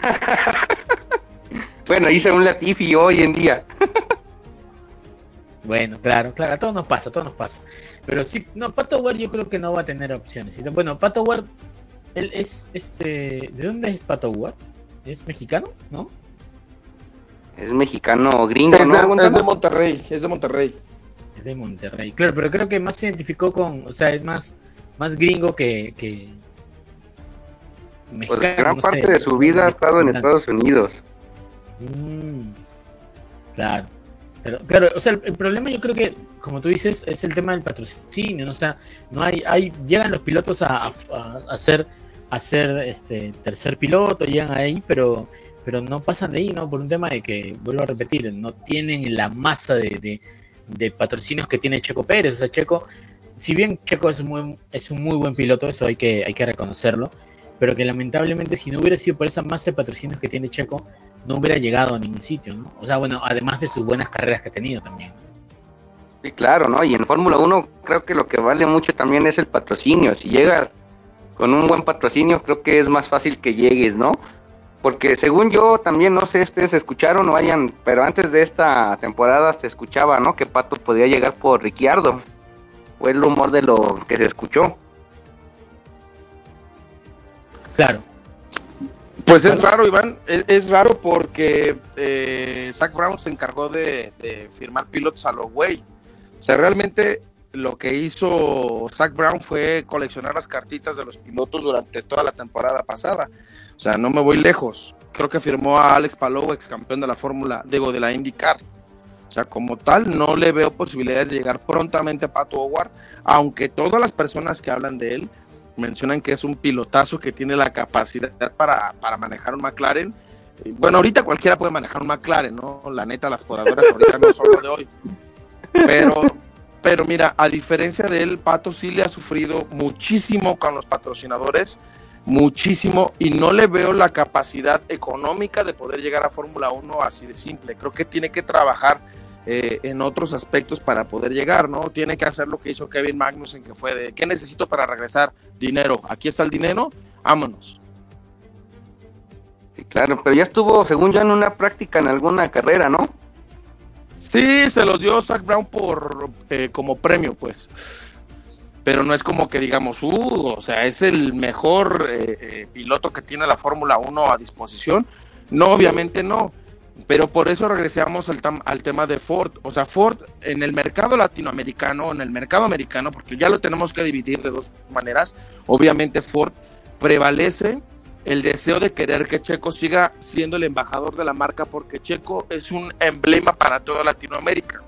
Bueno, hice un Latifi hoy en día. Bueno, claro, claro, a todos nos pasa, a todos nos pasa. Pero sí, no, Pato Ward yo creo que no va a tener opciones. Bueno, Pato Ward, él es, este, ¿de dónde es Pato Ward? ¿Es mexicano? ¿No? Es mexicano gringo, Es ¿no? de, Gonzalo? es de Monterrey, es de Monterrey. Es de Monterrey. Claro, pero creo que más se identificó con, o sea, es más, más gringo que, que Pues mexicano, gran no parte sé. de su vida ha estado en Estados Unidos. Mm, claro. Pero, claro, o sea, el, el problema yo creo que, como tú dices, es el tema del patrocinio, ¿no? O sea, no hay, hay, llegan los pilotos a, a, a ser, a ser este tercer piloto, llegan ahí, pero, pero no pasan de ahí, ¿no? Por un tema de que, vuelvo a repetir, no tienen la masa de, de, de patrocinios que tiene Checo Pérez. O sea, Checo, si bien Checo es, muy, es un muy buen piloto, eso hay que, hay que reconocerlo, pero que lamentablemente si no hubiera sido por esa masa de patrocinios que tiene Checo, no hubiera llegado a ningún sitio, ¿no? O sea, bueno, además de sus buenas carreras que ha tenido también. Sí, claro, ¿no? Y en Fórmula 1 creo que lo que vale mucho también es el patrocinio. Si llegas con un buen patrocinio, creo que es más fácil que llegues, ¿no? Porque según yo, también no sé, ustedes escucharon o vayan, pero antes de esta temporada se escuchaba, ¿no? Que Pato podía llegar por Ricciardo. Fue el rumor de lo que se escuchó. Claro. Pues es raro, Iván, es, raro porque eh, Zach Brown se encargó de, firmar pilotos a lo güey. O sea, realmente lo que hizo Zach Brown fue coleccionar las cartitas de los pilotos durante toda la temporada pasada. O sea, no me voy lejos. Creo que firmó a Alex Palou, ex campeón de la Fórmula, digo, de la IndyCar. O sea, como tal, no le veo posibilidades de llegar prontamente a Pato Howard, aunque todas las personas que hablan de él mencionan que es un pilotazo que tiene la capacidad para, para manejar un McLaren. Eh, Bueno, ahorita cualquiera puede manejar un McLaren, ¿no? La neta, las podadoras ahorita no son lo de hoy. Pero, pero mira, a diferencia de él, Pato sí le ha sufrido muchísimo con los patrocinadores, muchísimo, y no le veo la capacidad económica de poder llegar a Fórmula 1 así de simple. Creo que tiene que trabajar eh, en otros aspectos para poder llegar, ¿no? Tiene que hacer lo que hizo Kevin Magnussen, que fue de, ¿qué necesito para regresar? Dinero. Aquí está el dinero, vámonos. Sí, claro, pero ya estuvo, según yo, en una práctica en alguna carrera, ¿no? Sí, se los dio Zach Brown por eh, como premio, pues. Pero no es como que digamos, uh, o sea, es el mejor eh, piloto que tiene la Fórmula 1 a disposición. No, obviamente no. Pero por eso regresamos al, al tema de Ford. O sea, Ford en el mercado latinoamericano, en el mercado americano, porque ya lo tenemos que dividir de dos maneras. Obviamente Ford prevalece el deseo de querer que Checo siga siendo el embajador de la marca porque Checo es un emblema para toda Latinoamérica.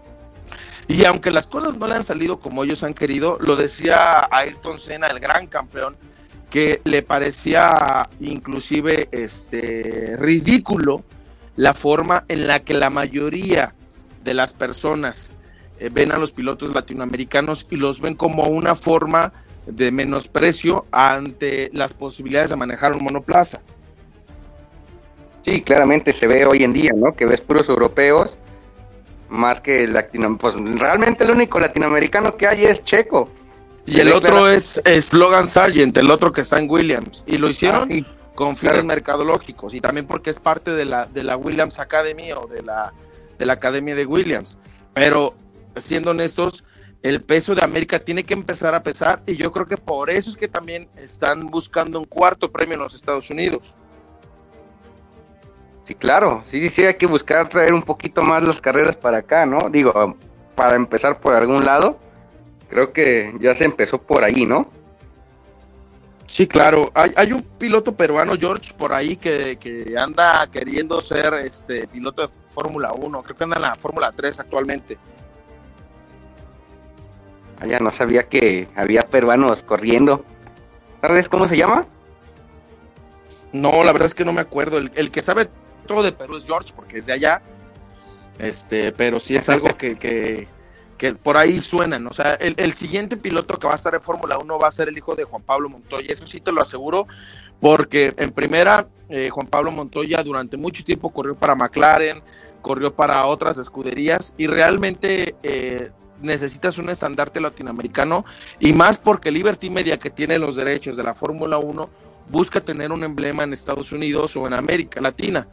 Y aunque las cosas no le han salido como ellos han querido, lo decía Ayrton Senna, el gran campeón, que le parecía inclusive este ridículo la forma en la que la mayoría de las personas eh, ven a los pilotos latinoamericanos y los ven como una forma de menosprecio ante las posibilidades de manejar un monoplaza. Sí, claramente se ve hoy en día, ¿no? Que ves puros europeos más que latino, pues realmente el único latinoamericano que hay es Checo. Y el otro es, Logan Sargent, el otro que está en Williams. Y lo hicieron ah, con fines mercadológicos y también porque es parte de la, de la Williams Academy o de la, de la Academia de Williams. Pero siendo honestos, el peso de América tiene que empezar a pesar y yo creo que por eso es que también están buscando un cuarto premio en los Estados Unidos. Sí, claro, sí, sí, hay que buscar traer un poquito más las carreras para acá, ¿no? Digo, para empezar por algún lado, creo que ya se empezó por ahí, ¿no? Sí, claro. Hay, hay un piloto peruano, George, por ahí que, que anda queriendo ser este piloto de Fórmula 1. Creo que anda en la Fórmula 3 actualmente. Ya no sabía que había peruanos corriendo. ¿Sabes cómo se llama? No, la verdad es que no me acuerdo. El, el que sabe todo de Perú es George, porque es de allá. Este, pero sí es algo que, que, por ahí suenan. O sea, el, siguiente piloto que va a estar en Fórmula 1 va a ser el hijo de Juan Pablo Montoya. Eso sí te lo aseguro, porque en primera, eh, Juan Pablo Montoya durante mucho tiempo corrió para McLaren, corrió para otras escuderías y realmente eh, necesitas un estandarte latinoamericano y más porque Liberty Media, que tiene los derechos de la Fórmula 1, busca tener un emblema en Estados Unidos o en América Latina.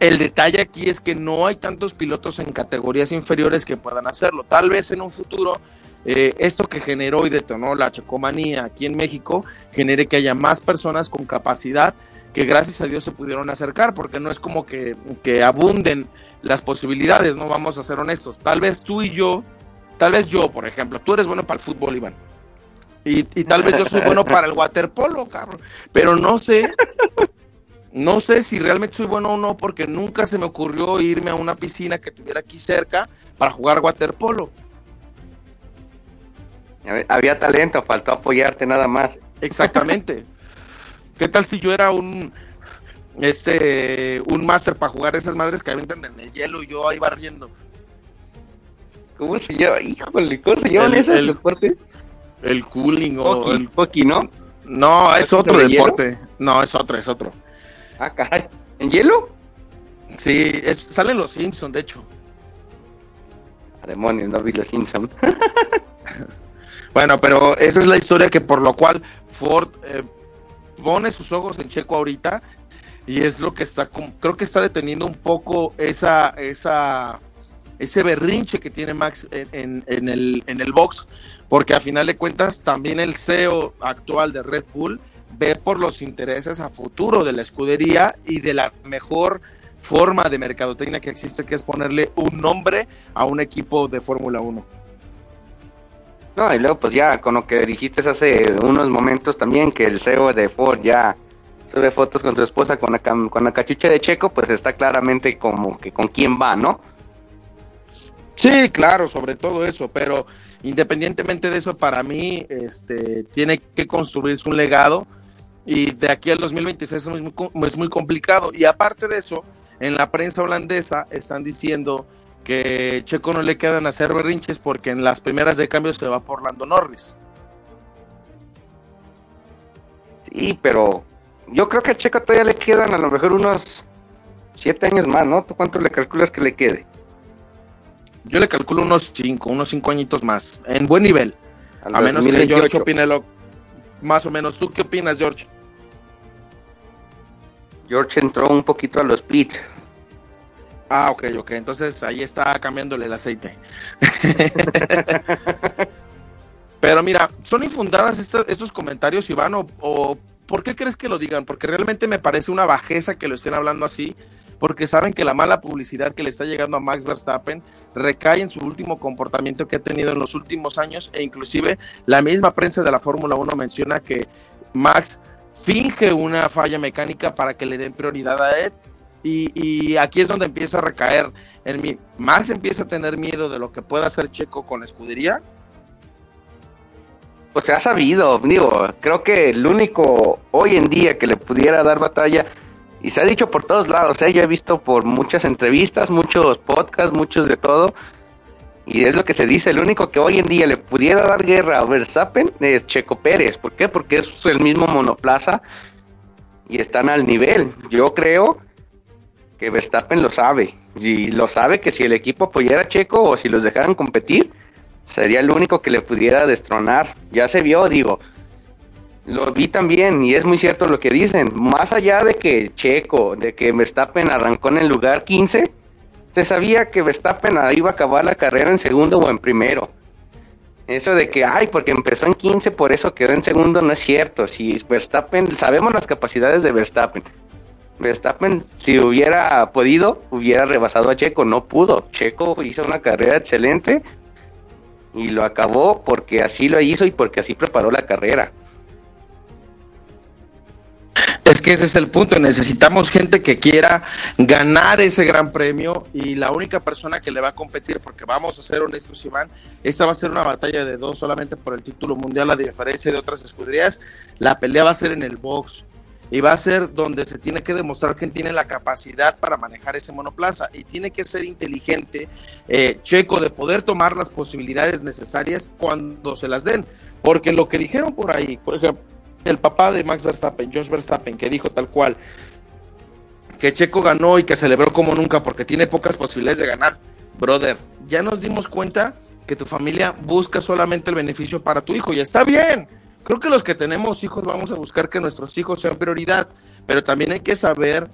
El detalle aquí es que no hay tantos pilotos en categorías inferiores que puedan hacerlo. Tal vez en un futuro eh, esto que generó y detonó la chocomanía aquí en México genere que haya más personas con capacidad que gracias a Dios se pudieron acercar, porque no es como que, que abunden las posibilidades, no vamos a ser honestos. Tal vez tú y yo, tal vez yo, por ejemplo, tú eres bueno para el fútbol, Iván. Y, y tal vez yo soy bueno para el waterpolo, cabrón. Pero no sé no sé si realmente soy bueno o no, porque nunca se me ocurrió irme a una piscina que tuviera aquí cerca para jugar waterpolo. Había talento, faltó apoyarte nada más. Exactamente. ¿Qué tal si yo era un este un máster para jugar esas madres que aventan en el hielo y yo ahí barriendo? ¿Cómo se llama? Híjole, ¿cómo se llaman esos deportes? El cooling o el hockey, ¿no? No, es otro deporte. No, es otro, es otro. Ah, caray. ¿En hielo? Sí, salen los Simpsons, de hecho. A ah, demonios, no vi los Simpsons. bueno, pero esa es la historia que por lo cual Ford eh, pone sus ojos en Checo ahorita y es lo que está, creo que está deteniendo un poco esa, esa, ese berrinche que tiene Max en, en, el, en el box, porque a final de cuentas también el CEO actual de Red Bull ve por los intereses a futuro de la escudería y de la mejor forma de mercadotecnia que existe, que es ponerle un nombre a un equipo de Fórmula 1. No, y luego pues ya con lo que dijiste hace unos momentos también, que el CEO de Ford ya sube fotos con su esposa con la, con la cachucha de Checo, pues está claramente como que con quién va, ¿no? Sí, claro, sobre todo eso, pero independientemente de eso, para mí este, tiene que construirse un legado y de aquí al 2026 es muy, es muy complicado. Y aparte de eso, en la prensa holandesa están diciendo que Checo no le quedan hacer berrinches porque en las primeras de cambio se va por Lando Norris. Sí, pero yo creo que a Checo todavía le quedan a lo mejor unos siete años más, ¿no? ¿Tú cuánto le calculas que le quede? Yo le calculo unos cinco, unos cinco añitos más, en buen nivel. a menos que George opine lo, más o menos. ¿Tú qué opinas, George? George entró un poquito a los pits. Ah, ok, ok. Entonces ahí está cambiándole el aceite. Pero mira, ¿son infundadas estos, comentarios, Iván? O, por qué crees que lo digan? Porque realmente me parece una bajeza que lo estén hablando así, porque saben que la mala publicidad que le está llegando a Max Verstappen recae en su último comportamiento que ha tenido en los últimos años e inclusive la misma prensa de la Fórmula 1 menciona que Max finge una falla mecánica para que le den prioridad a Ed. Y, aquí es donde empieza a recaer en mí. Max empieza a tener miedo de lo que pueda hacer Checo con la escudería. Pues se ha sabido, digo, creo que el único hoy en día que le pudiera dar batalla Y se ha dicho por todos lados, ¿eh? yo he visto por muchas entrevistas, muchos podcasts, muchos de todo. Y es lo que se dice, el único que hoy en día le pudiera dar guerra a Verstappen es Checo Pérez. ¿Por qué? Porque es el mismo monoplaza y están al nivel. Yo creo que Verstappen lo sabe. Y lo sabe que si el equipo apoyara a Checo o si los dejaran competir, sería el único que le pudiera destronar. Ya se vio, digo. Lo vi también y es muy cierto lo que dicen. Más allá de que Checo, de que Verstappen arrancó en el lugar 15, se sabía que Verstappen iba a acabar la carrera en segundo o en primero. Eso de que, ay, porque empezó en 15, por eso quedó en segundo, no es cierto. Si Verstappen, sabemos las capacidades de Verstappen. Verstappen, si hubiera podido, hubiera rebasado a Checo. No pudo. Checo hizo una carrera excelente y lo acabó porque así lo hizo y porque así preparó la carrera. Es que ese es el punto, necesitamos gente que quiera ganar ese gran premio y la única persona que le va a competir, porque vamos a ser honestos, Iván, esta va a ser una batalla de dos solamente por el título mundial, a diferencia de otras escuderías, la pelea va a ser en el box y va a ser donde se tiene que demostrar quién tiene la capacidad para manejar ese monoplaza y tiene que ser inteligente, eh, Checo, de poder tomar las posibilidades necesarias cuando se las den, porque lo que dijeron por ahí, por ejemplo, el papá de Max Verstappen, Josh Verstappen, que dijo tal cual, que Checo ganó y que celebró como nunca porque tiene pocas posibilidades de ganar. Brother, ya nos dimos cuenta que tu familia busca solamente el beneficio para tu hijo y está bien. Creo que los que tenemos hijos vamos a buscar que nuestros hijos sean prioridad, pero también hay que saber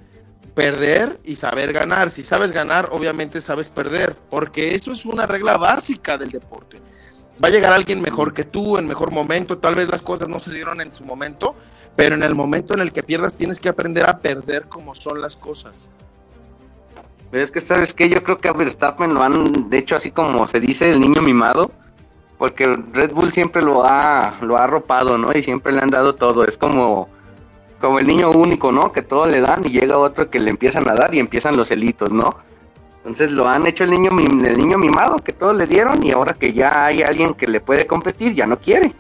perder y saber ganar. Si sabes ganar, obviamente sabes perder, porque eso es una regla básica del deporte va a llegar alguien mejor que tú, en mejor momento, tal vez las cosas no se dieron en su momento, pero en el momento en el que pierdas tienes que aprender a perder como son las cosas. Pero es que, ¿sabes qué? Yo creo que a Verstappen lo han, de hecho, así como se dice, el niño mimado, porque Red Bull siempre lo ha, lo ha ¿no? Y siempre le han dado todo, es como, como el niño único, ¿no? Que todo le dan y llega otro que le empiezan a dar y empiezan los helitos, ¿no? Entonces lo han hecho el niño, el niño mimado que todos le dieron y ahora que ya hay alguien que le puede competir, ya no quiere.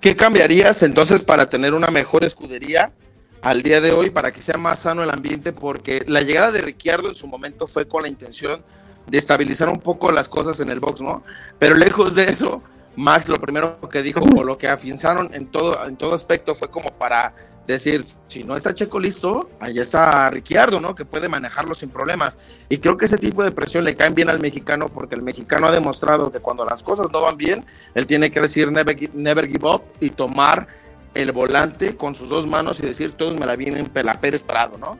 ¿Qué cambiarías entonces para tener una mejor escudería al día de hoy, para que sea más sano el ambiente? Porque la llegada de Ricciardo en su momento fue con la intención de estabilizar un poco las cosas en el box, ¿no? Pero lejos de eso, Max lo primero que dijo o lo que afianzaron en todo, en todo aspecto fue como para decir, si no está Checo listo, ahí está Ricciardo, ¿no? Que puede manejarlo sin problemas. Y creo que ese tipo de presión le cae bien al mexicano porque el mexicano ha demostrado que cuando las cosas no van bien, él tiene que decir never, never give up y tomar el volante con sus dos manos y decir, todos me la vienen la Pérez Prado, ¿no?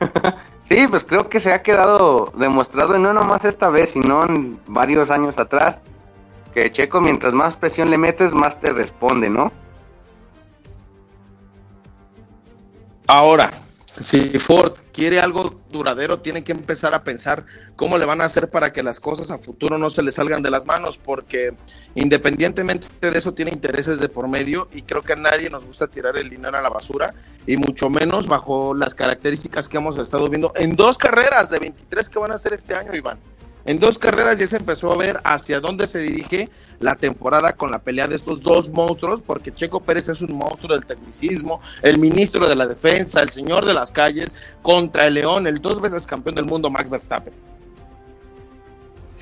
Sí, pues creo que se ha quedado demostrado, no nomás esta vez, sino en varios años atrás, Checo mientras más presión le metes, más te responde, ¿no? Ahora, si Ford quiere algo duradero, tiene que empezar a pensar cómo le van a hacer para que las cosas a futuro no se le salgan de las manos, porque independientemente de eso tiene intereses de por medio y creo que a nadie nos gusta tirar el dinero a la basura y mucho menos bajo las características que hemos estado viendo en dos carreras de 23 que van a hacer este año, Iván. En dos carreras ya se empezó a ver hacia dónde se dirige la temporada con la pelea de estos dos monstruos, porque Checo Pérez es un monstruo del tecnicismo, el ministro de la defensa, el señor de las calles, contra el León, el dos veces campeón del mundo Max Verstappen.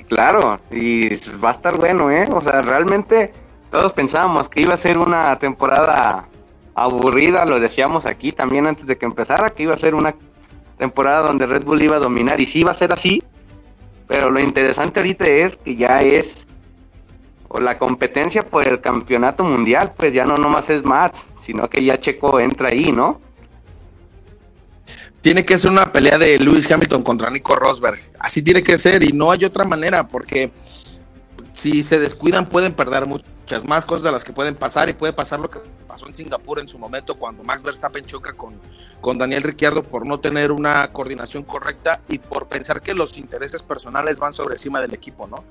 Claro, y va a estar bueno, ¿eh? O sea, realmente todos pensábamos que iba a ser una temporada aburrida, lo decíamos aquí también antes de que empezara, que iba a ser una temporada donde Red Bull iba a dominar, y sí iba a ser así, pero lo interesante ahorita es que ya es o la competencia por el campeonato mundial, pues ya no nomás es más, sino que ya Checo entra ahí, ¿no? Tiene que ser una pelea de Lewis Hamilton contra Nico Rosberg. Así tiene que ser y no hay otra manera porque si se descuidan pueden perder muchas más cosas de las que pueden pasar y puede pasar lo que pasó en Singapur en su momento cuando Max Verstappen choca con, con Daniel Ricciardo por no tener una coordinación correcta y por pensar que los intereses personales van sobre encima del equipo, ¿no?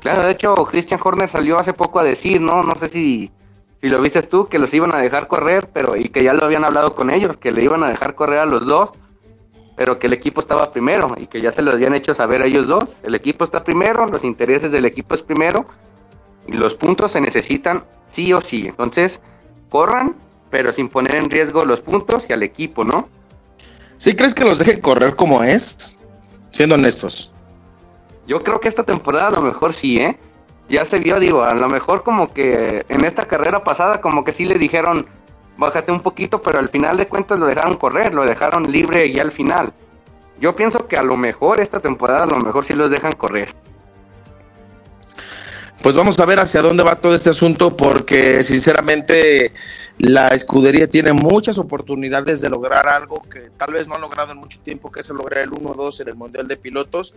claro, de hecho Christian Horner salió hace poco a decir, ¿no? No sé si, si lo viste tú, que los iban a dejar correr, pero y que ya lo habían hablado con ellos, que le iban a dejar correr a los dos, pero que el equipo estaba primero y que ya se lo habían hecho saber a ellos dos. El equipo está primero, los intereses del equipo es primero y los puntos se necesitan sí o sí. Entonces, corran, pero sin poner en riesgo los puntos y al equipo, ¿no? ¿Sí crees que los dejen correr como es? Siendo honestos. Yo creo que esta temporada a lo mejor sí, ¿eh? Ya se vio, digo, a lo mejor como que en esta carrera pasada como que sí le dijeron, bájate un poquito, pero al final de cuentas lo dejaron correr, lo dejaron libre ya al final. Yo pienso que a lo mejor esta temporada a lo mejor sí los dejan correr. Pues vamos a ver hacia dónde va todo este asunto porque sinceramente la escudería tiene muchas oportunidades de lograr algo que tal vez no ha logrado en mucho tiempo, que es lograr el 1-2 en el Mundial de Pilotos,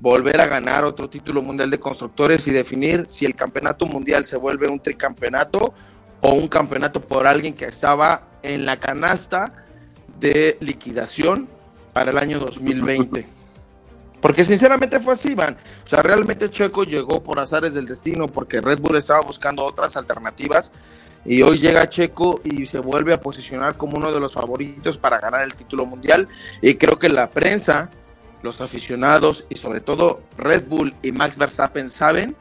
volver a ganar otro título mundial de constructores y definir si el campeonato mundial se vuelve un tricampeonato o un campeonato por alguien que estaba en la canasta de liquidación para el año 2020. Porque sinceramente fue así, Van. O sea, realmente Checo llegó por azares del destino porque Red Bull estaba buscando otras alternativas y hoy llega Checo y se vuelve a posicionar como uno de los favoritos para ganar el título mundial. Y creo que la prensa, los aficionados y sobre todo Red Bull y Max Verstappen saben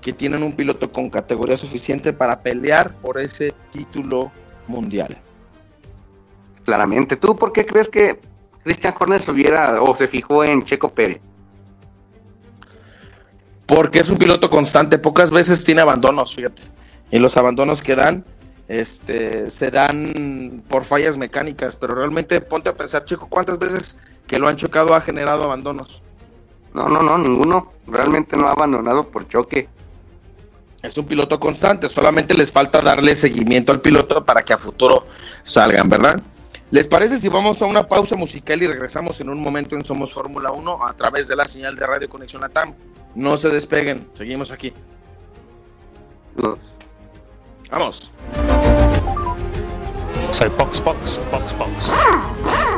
que tienen un piloto con categoría suficiente para pelear por ese título mundial. Claramente. ¿Tú por qué crees que Christian Horner se hubiera o se fijó en Checo Pérez? Porque es un piloto constante, pocas veces tiene abandonos, fíjate y los abandonos que dan este, se dan por fallas mecánicas, pero realmente ponte a pensar, chico, ¿cuántas veces que lo han chocado ha generado abandonos? No, no, no, ninguno. Realmente no ha abandonado por choque. Es un piloto constante, solamente les falta darle seguimiento al piloto para que a futuro salgan, ¿verdad? ¿Les parece si vamos a una pausa musical y regresamos en un momento en Somos Fórmula 1 a través de la señal de Radio Conexión Latam? No se despeguen, seguimos aquí. Vamos. So box, box, box, box.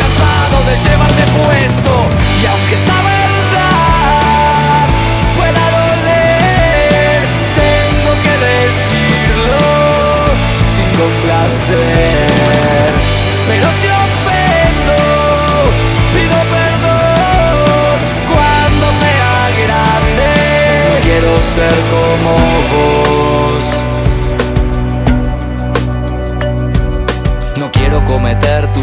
cansado de llevarme puesto y aunque esta verdad pueda doler, tengo que decirlo sin complacer. Pero si ofendo, pido perdón cuando sea grande. Quiero ser como vos.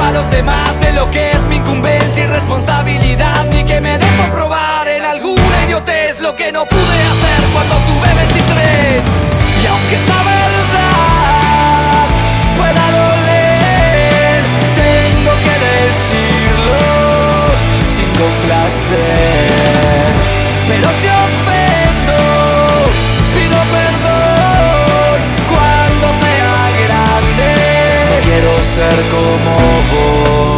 a los demás de lo que es mi incumbencia y responsabilidad ni que me dejo probar en alguna idiotez lo que no pude hacer cuando tuve 23 y aunque esta verdad pueda doler tengo que decirlo sin complacer. Pero si ofendo quiero ser como vos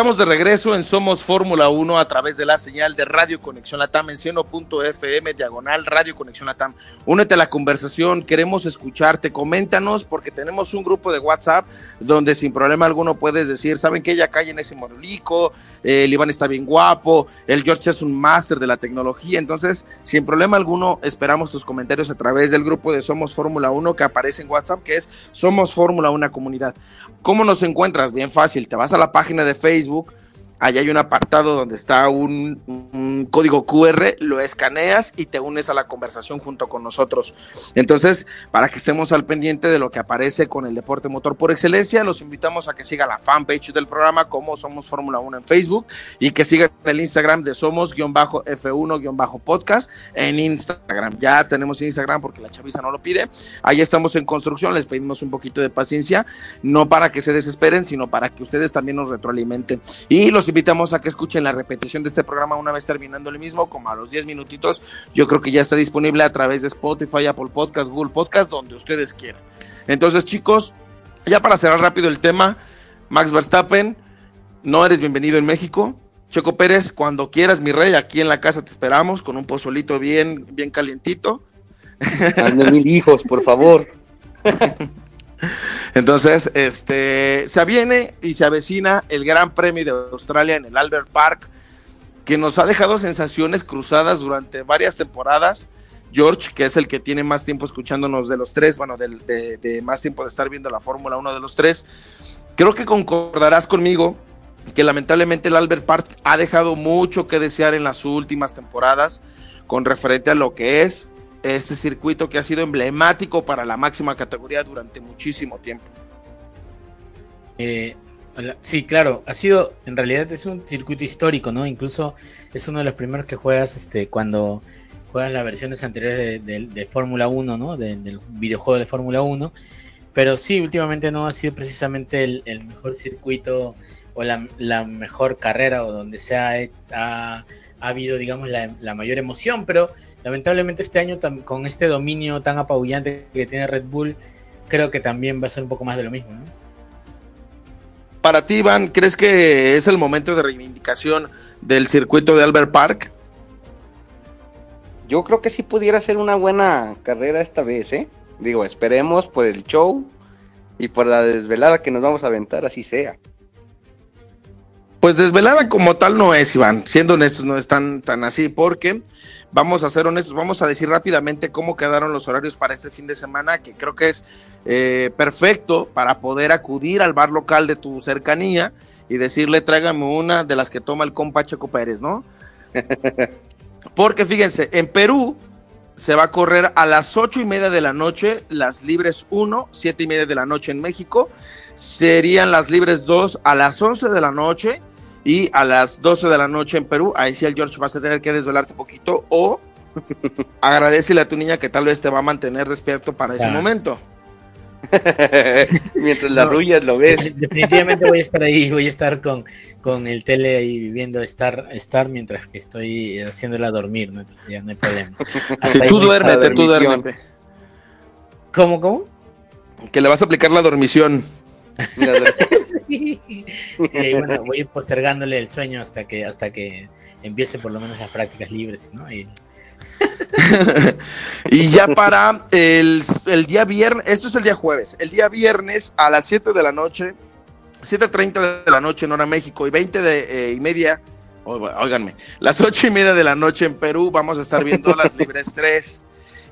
Estamos de regreso en Somos Fórmula 1 a través de la señal de Radio Conexión Latam en cieno.fm, diagonal Radio Conexión Latam. Únete a la conversación, queremos escucharte, coméntanos porque tenemos un grupo de WhatsApp donde sin problema alguno puedes decir, ¿saben que ella cae en ese monolico? Eh, el Iván está bien guapo, el George es un máster de la tecnología, entonces sin problema alguno esperamos tus comentarios a través del grupo de Somos Fórmula 1 que aparece en WhatsApp, que es Somos Fórmula 1 Comunidad. ¿Cómo nos encuentras? Bien fácil, te vas a la página de Facebook, allá hay un apartado donde está un, código QR, lo escaneas y te unes a la conversación junto con nosotros. Entonces, para que estemos al pendiente de lo que aparece con el deporte motor por excelencia, los invitamos a que siga la fanpage del programa como Somos Fórmula 1 en Facebook y que sigan el Instagram de Somos-F1-podcast en Instagram. Ya tenemos Instagram porque la chaviza no lo pide. Ahí estamos en construcción, les pedimos un poquito de paciencia, no para que se desesperen, sino para que ustedes también nos retroalimenten. Y los invitamos a que escuchen la repetición de este programa una vez terminando el mismo, como a los 10 minutitos. Yo creo que ya está disponible a través de Spotify, Apple Podcast, Google Podcast, donde ustedes quieran. Entonces, chicos, ya para cerrar rápido el tema, Max Verstappen, no eres bienvenido en México. Checo Pérez, cuando quieras, mi rey, aquí en la casa te esperamos con un pozolito bien, bien calientito. Ande mil hijos, por favor. Entonces, este, se viene y se avecina el Gran Premio de Australia en el Albert Park, que nos ha dejado sensaciones cruzadas durante varias temporadas. George, que es el que tiene más tiempo escuchándonos de los tres, bueno, de, de, más tiempo de estar viendo la Fórmula 1 de los tres, creo que concordarás conmigo que lamentablemente el Albert Park ha dejado mucho que desear en las últimas temporadas con referente a lo que es este circuito que ha sido emblemático para la máxima categoría durante muchísimo tiempo. Eh, sí, claro, ha sido, en realidad es un circuito histórico, ¿no? Incluso es uno de los primeros que juegas este, cuando juegan las versiones anteriores de, de, de Fórmula 1, ¿no? De, del videojuego de Fórmula 1. Pero sí, últimamente no ha sido precisamente el, mejor circuito o la, mejor carrera o donde se ha habido, digamos, la, la mayor emoción, pero lamentablemente este año con este dominio tan apabullante que tiene Red Bull, creo que también va a ser un poco más de lo mismo. ¿no? Para ti, Iván, ¿crees que es el momento de reivindicación del circuito de Albert Park? Yo creo que sí pudiera ser una buena carrera esta vez, ¿eh? Digo, esperemos por el show y por la desvelada que nos vamos a aventar, así sea. Pues desvelada como tal no es, Iván. Siendo honestos, no es tan, tan así, porque vamos a ser honestos, vamos a decir rápidamente cómo quedaron los horarios para este fin de semana, que creo que es eh, perfecto para poder acudir al bar local de tu cercanía y decirle, tráigame una de las que toma el compa Checo Pérez, ¿no? Porque fíjense, en Perú se va a correr a las ocho y media de la noche, las libres 1, siete y media de la noche en México, serían las libres 2 a las 11 de la noche Y a las 12 de la noche en Perú, ahí sí el George vas a tener que desvelarte poquito o agradecele a tu niña que tal vez te va a mantener despierto para ese momento. Mientras la No. rullas lo ves. Definitivamente voy a estar ahí, voy a estar con, con el tele ahí viendo Star, Star mientras que estoy haciéndola dormir, ¿no? Entonces ya no hay problema. Si tú duérmete, tú duérmete. ¿Cómo, cómo? Que le vas a aplicar la dormición. sí. Sí, y bueno, voy postergándole el sueño hasta que, hasta que empiece por lo menos las prácticas libres, ¿no? Y- y ya para el, el día viernes, esto es el día jueves, el día viernes a las 7 de la noche, 7.30 de la noche en hora México y 20 de, eh, y media, oh, óiganme, las 8 y media de la noche en Perú vamos a estar viendo las libres 3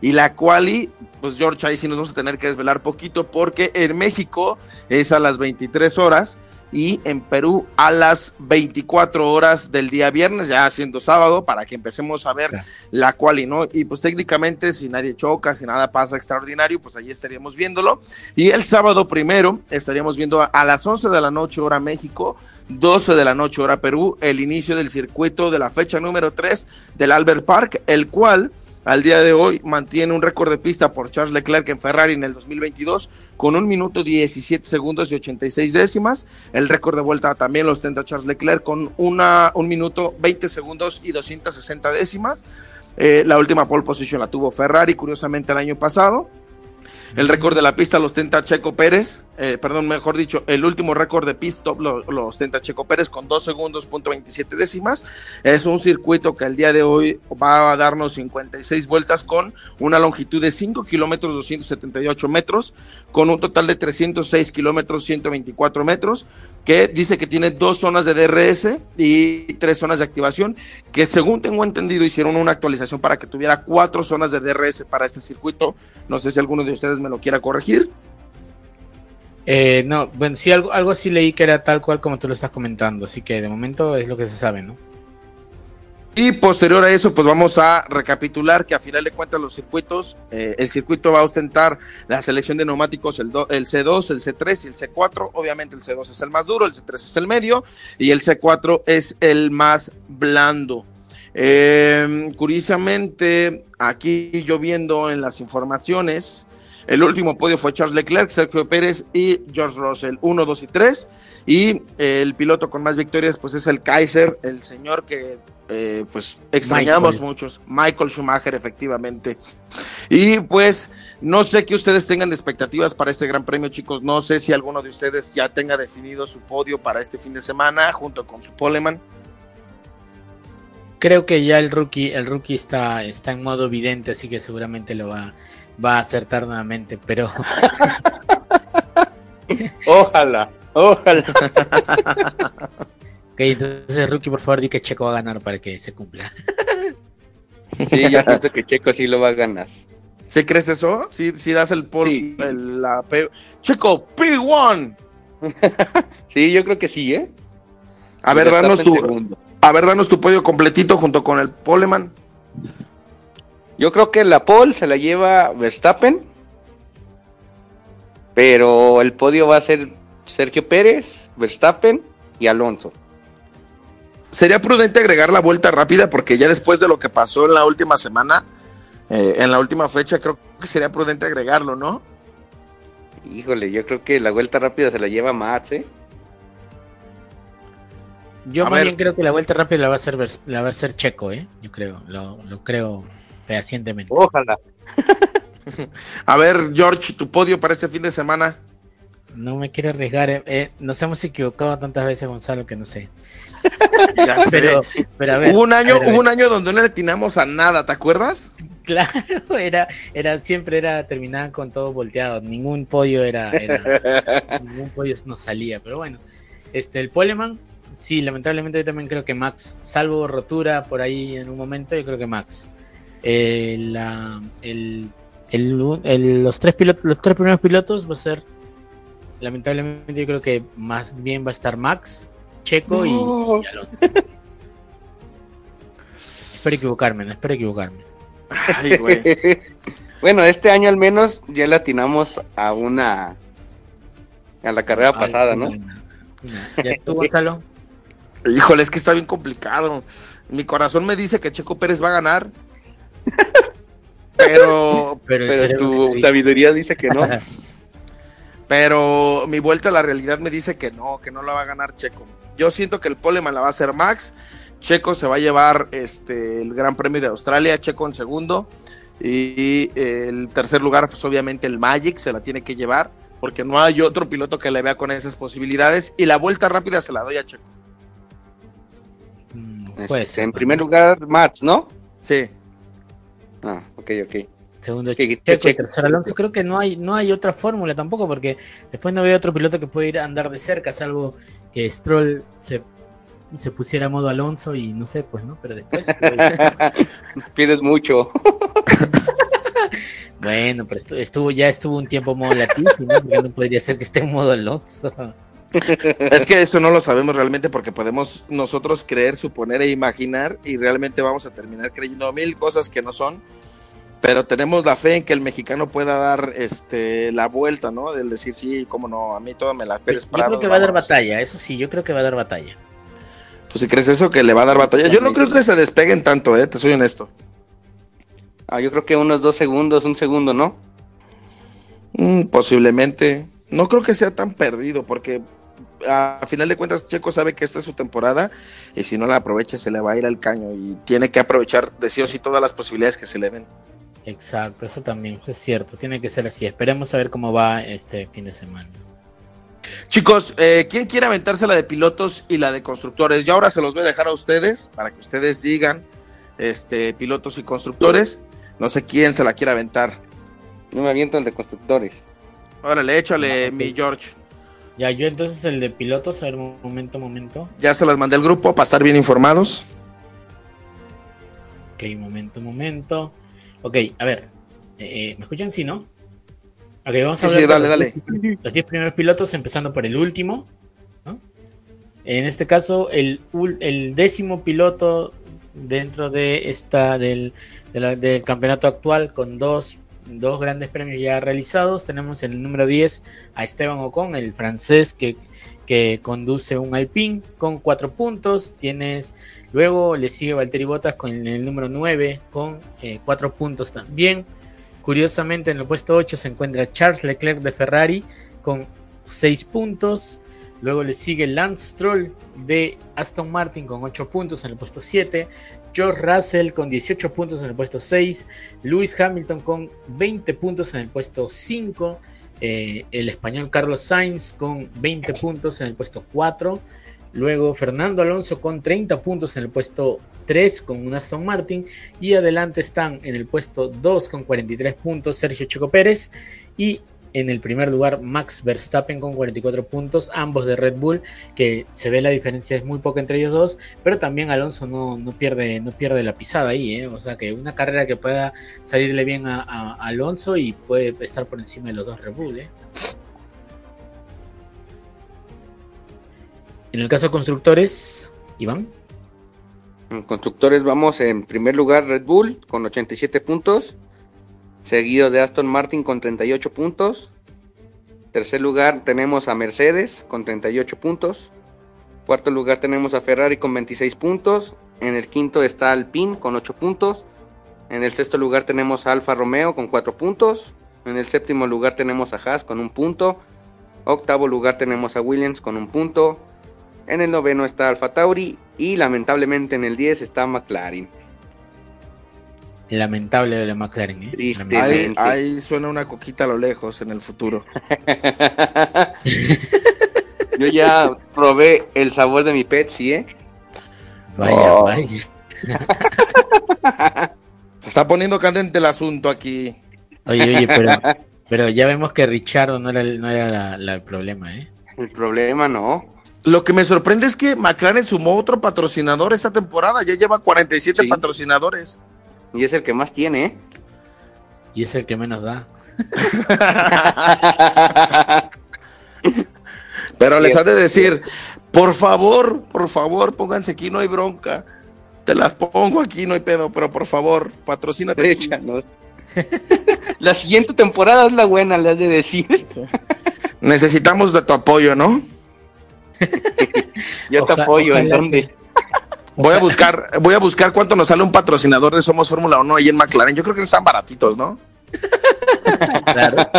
y la quali, pues George, ahí sí nos vamos a tener que desvelar poquito porque en México es a las 23 horas y en Perú a las 24 horas del día viernes, ya siendo sábado, para que empecemos a ver Claro. la quali, ¿no? Y pues técnicamente, si nadie choca, si nada pasa extraordinario, pues allí estaríamos viéndolo. Y el sábado primero estaríamos viendo a, a las 11 de la noche, hora México, 12 de la noche, hora Perú, el inicio del circuito de la fecha número 3 del Albert Park, el cual al día de hoy mantiene un récord de pista por Charles Leclerc en Ferrari en el 2022 con un minuto 17 segundos y 86 décimas. El récord de vuelta también lo ostenta Charles Leclerc con una, un minuto 20 segundos y 260 décimas. Eh, la última pole position la tuvo Ferrari, curiosamente, el año pasado. El récord de la pista lo ostenta Checo Pérez, eh, perdón, mejor dicho, el último récord de pit stop lo, lo ostenta Checo Pérez con 2 segundos, punto 27 décimas. Es un circuito que el día de hoy va a darnos 56 vueltas con una longitud de 5 kilómetros 278 metros, con un total de 306 kilómetros 124 metros, que dice que tiene dos zonas de DRS y tres zonas de activación, que según tengo entendido hicieron una actualización para que tuviera cuatro zonas de DRS para este circuito. No sé si alguno de ustedes me lo quiera corregir. Eh, no, bueno, sí, algo, algo sí leí que era tal cual como tú lo estás comentando, así que de momento es lo que se sabe, ¿no? Y posterior a eso, pues vamos a recapitular que a final de cuentas los circuitos, eh, el circuito va a ostentar la selección de neumáticos, el, do- el C2, el C3 y el C4. Obviamente el C2 es el más duro, el C3 es el medio y el C4 es el más blando. Eh, curiosamente, aquí yo viendo en las informaciones, el último podio fue Charles Leclerc, Sergio Pérez y George Russell, 1, 2 y 3. Y eh, el piloto con más victorias, pues es el Kaiser, el señor que eh, pues extrañamos Michael. muchos, Michael Schumacher, efectivamente. Y pues no sé qué ustedes tengan de expectativas para este gran premio, chicos. No sé si alguno de ustedes ya tenga definido su podio para este fin de semana junto con su poleman. Creo que ya el rookie, el rookie está, está en modo vidente, así que seguramente lo va, va a acertar nuevamente, pero Ojalá, ojalá. ok, entonces rookie por favor di que Checo va a ganar para que se cumpla. Sí, yo pienso que Checo sí lo va a ganar. ¿Sí crees eso? ¿Sí, sí das el pol, Sí. el- la P- Chico, P1. Sí, yo creo que sí, ¿eh? A ver, danos tu, segundo. a ver, danos tu podio completito junto con el poleman. Yo creo que la pole se la lleva Verstappen. Pero el podio va a ser Sergio Pérez, Verstappen y Alonso. Sería prudente agregar la vuelta rápida porque ya después de lo que pasó en la última semana, eh, en la última fecha, creo que sería prudente agregarlo, ¿no? Híjole, yo creo que la vuelta rápida se la lleva Max, ¿eh? Yo A más ver. bien creo que la vuelta rápida la va a hacer Vers- la va a hacer Checo, ¿eh? Yo creo, lo, lo creo fehacientemente. Ojalá. A ver, George, tu podio para este fin de semana. No me quiero arriesgar, eh, eh, nos hemos equivocado tantas veces, Gonzalo, que no sé. Ya sé. Pero, pero a ver. hubo un año, a ver, a ver. hubo un año donde no le atinamos a nada, ¿te acuerdas? Claro, era, era, siempre era, terminaban con todo volteado, ningún podio era, era- ningún podio nos salía, pero bueno, este, el Poleman, sí, lamentablemente yo también creo que Max, salvo rotura por ahí en un momento, yo creo que Max. Eh, la- el, el- el- los tres pilotos, los tres primeros pilotos va a ser, lamentablemente yo creo que más bien va a estar Max, Checo y- No. y, Alonso. espero equivocarme, no espero equivocarme. Ay, güey. bueno, este año al menos ya le atinamos a una. a la carrera Ay, pasada, ¿no? ¿Ya tú, Gonzalo? Híjole, es que está bien complicado. Mi corazón me dice que Checo Pérez va a ganar. pero, Pero, tu sabiduría dice que no. pero mi vuelta a la realidad me dice que no, que no la va a ganar Checo. Yo siento que el poleman la va a hacer Max. Checo se va a llevar este, el Gran Premio de Australia, Checo en segundo. Y el tercer lugar, pues obviamente el Magic se la tiene que llevar, porque no hay otro piloto que le vea con esas posibilidades. Y la vuelta rápida se la doy a Checo. Ser, en primer lugar, Mats, ¿no? Sí. Ah, ok, ok. Segundo Checo, y tercer Alonso. Creo que no hay, no hay otra fórmula tampoco, porque después no veo otro piloto que pueda ir a andar de cerca, salvo que Stroll se, se pusiera a modo Alonso y no sé, pues, ¿no? Pero después. Pides mucho. bueno, pero estu- estuvo, ya estuvo un tiempo en modo Latifi, ¿no? Porque no podría ser que esté en modo Alonso. Es que eso no lo sabemos realmente porque podemos nosotros creer, suponer e imaginar y realmente vamos a terminar creyendo mil cosas que no son. Pero tenemos la fe en que el mexicano pueda dar este la vuelta, ¿no? Del decir, sí, cómo no, a mí todo me la Pérez Yo Prado. creo que va a dar vámonos". batalla, eso sí, yo creo que va a dar batalla. Pues si crees eso, que le va a dar batalla. Yo no creo que se despeguen tanto, ¿eh? Te soy honesto. Ah, yo creo que unos dos segundos, un segundo, ¿no? Mm, posiblemente. No creo que sea tan perdido porque a final de cuentas Checo sabe que esta es su temporada y si no la aprovecha se le va a ir al caño y tiene que aprovechar de sí o sí todas las posibilidades que se le den. Exacto, eso también es cierto, tiene que ser así. Esperemos a ver cómo va este fin de semana. Chicos, eh, ¿quién quiere aventarse la de pilotos y la de constructores? Yo ahora se los voy a dejar a ustedes para que ustedes digan, este, pilotos y constructores. No sé quién se la quiere aventar. No me aviento el de constructores. Órale, échale, Ah, mi George. Ya, yo entonces el de pilotos, a ver, momento, momento. Ya se las mandé al grupo para estar bien informados. Ok, momento, momento. Ok, a ver, eh, ¿me escuchan? Sí, ¿no? Ok, vamos a Sí, hablar sí, dale, los dale. 10 Los 10 primeros pilotos, empezando por el último. ¿no? En este caso, el, el décimo piloto dentro de esta del, de la- del campeonato actual con dos, dos grandes premios ya realizados. Tenemos en el número 10 a Esteban Ocon, el francés que, que conduce un Alpine con cuatro puntos. Tienes luego le sigue Valtteri Bottas con el número 9 con eh, cuatro puntos también. Curiosamente en el puesto 8 se encuentra Charles Leclerc de Ferrari con 6 puntos. Luego le sigue Lance Stroll de Aston Martin con 8 puntos en el puesto 7. George Russell con 18 puntos en el puesto 6. Lewis Hamilton con 20 puntos en el puesto 5. eh, el español Carlos Sainz con 20 puntos en el puesto 4. Luego Fernando Alonso con 30 puntos en el puesto 3 con un Aston Martin. Y adelante están en el puesto 2 con 43 puntos Sergio Checo Pérez. Y en el primer lugar Max Verstappen con 44 puntos, ambos de Red Bull, que se ve la diferencia es muy poca entre ellos dos, pero también Alonso no, no pierde, no pierde la pisada ahí, ¿eh? o sea que una carrera que pueda salirle bien a, Alonso y puede estar por encima de los dos Red Bull. ¿eh? En el caso de constructores, Iván. En constructores vamos en primer lugar Red Bull con 87 puntos. Seguido de Aston Martin con 38 puntos. Tercer lugar tenemos a Mercedes con 38 puntos. Cuarto lugar tenemos a Ferrari con 26 puntos. En el quinto está Alpine con 8 puntos. En el sexto lugar tenemos a Alfa Romeo con 4 puntos. En el séptimo lugar tenemos a Haas con un punto. Octavo lugar tenemos a Williams con un punto. En el noveno está Alfa Tauri. Y lamentablemente en el 10 está McLaren. Lamentable de la McLaren. ¿eh? Ahí, suena una coquita a lo lejos en el futuro. Yo ya probé el sabor de mi Pepsi, ¿eh? Vaya, Oh. vaya. Se está poniendo candente el asunto aquí. Oye, oye, pero, pero ya vemos que Richardo no era, el- no era la- la- el problema, ¿eh? El problema no. Lo que me sorprende es que McLaren sumó otro patrocinador esta temporada. Ya lleva 47 Sí. patrocinadores. Y es el que más tiene, ¿eh? Y es el que menos da. Pero les ha de decir, por favor, por favor, pónganse aquí, no hay bronca. Te las pongo aquí, no hay pedo, pero por favor, patrocínate aquí. La siguiente temporada es la buena, le has de decir. Necesitamos de tu apoyo, ¿no? Yo te apoyo, ¿en dónde? Voy a buscar, voy a buscar cuánto nos sale un patrocinador de Somos Fórmula 1 ahí en McLaren. Yo creo que están baratitos, ¿no? Claro,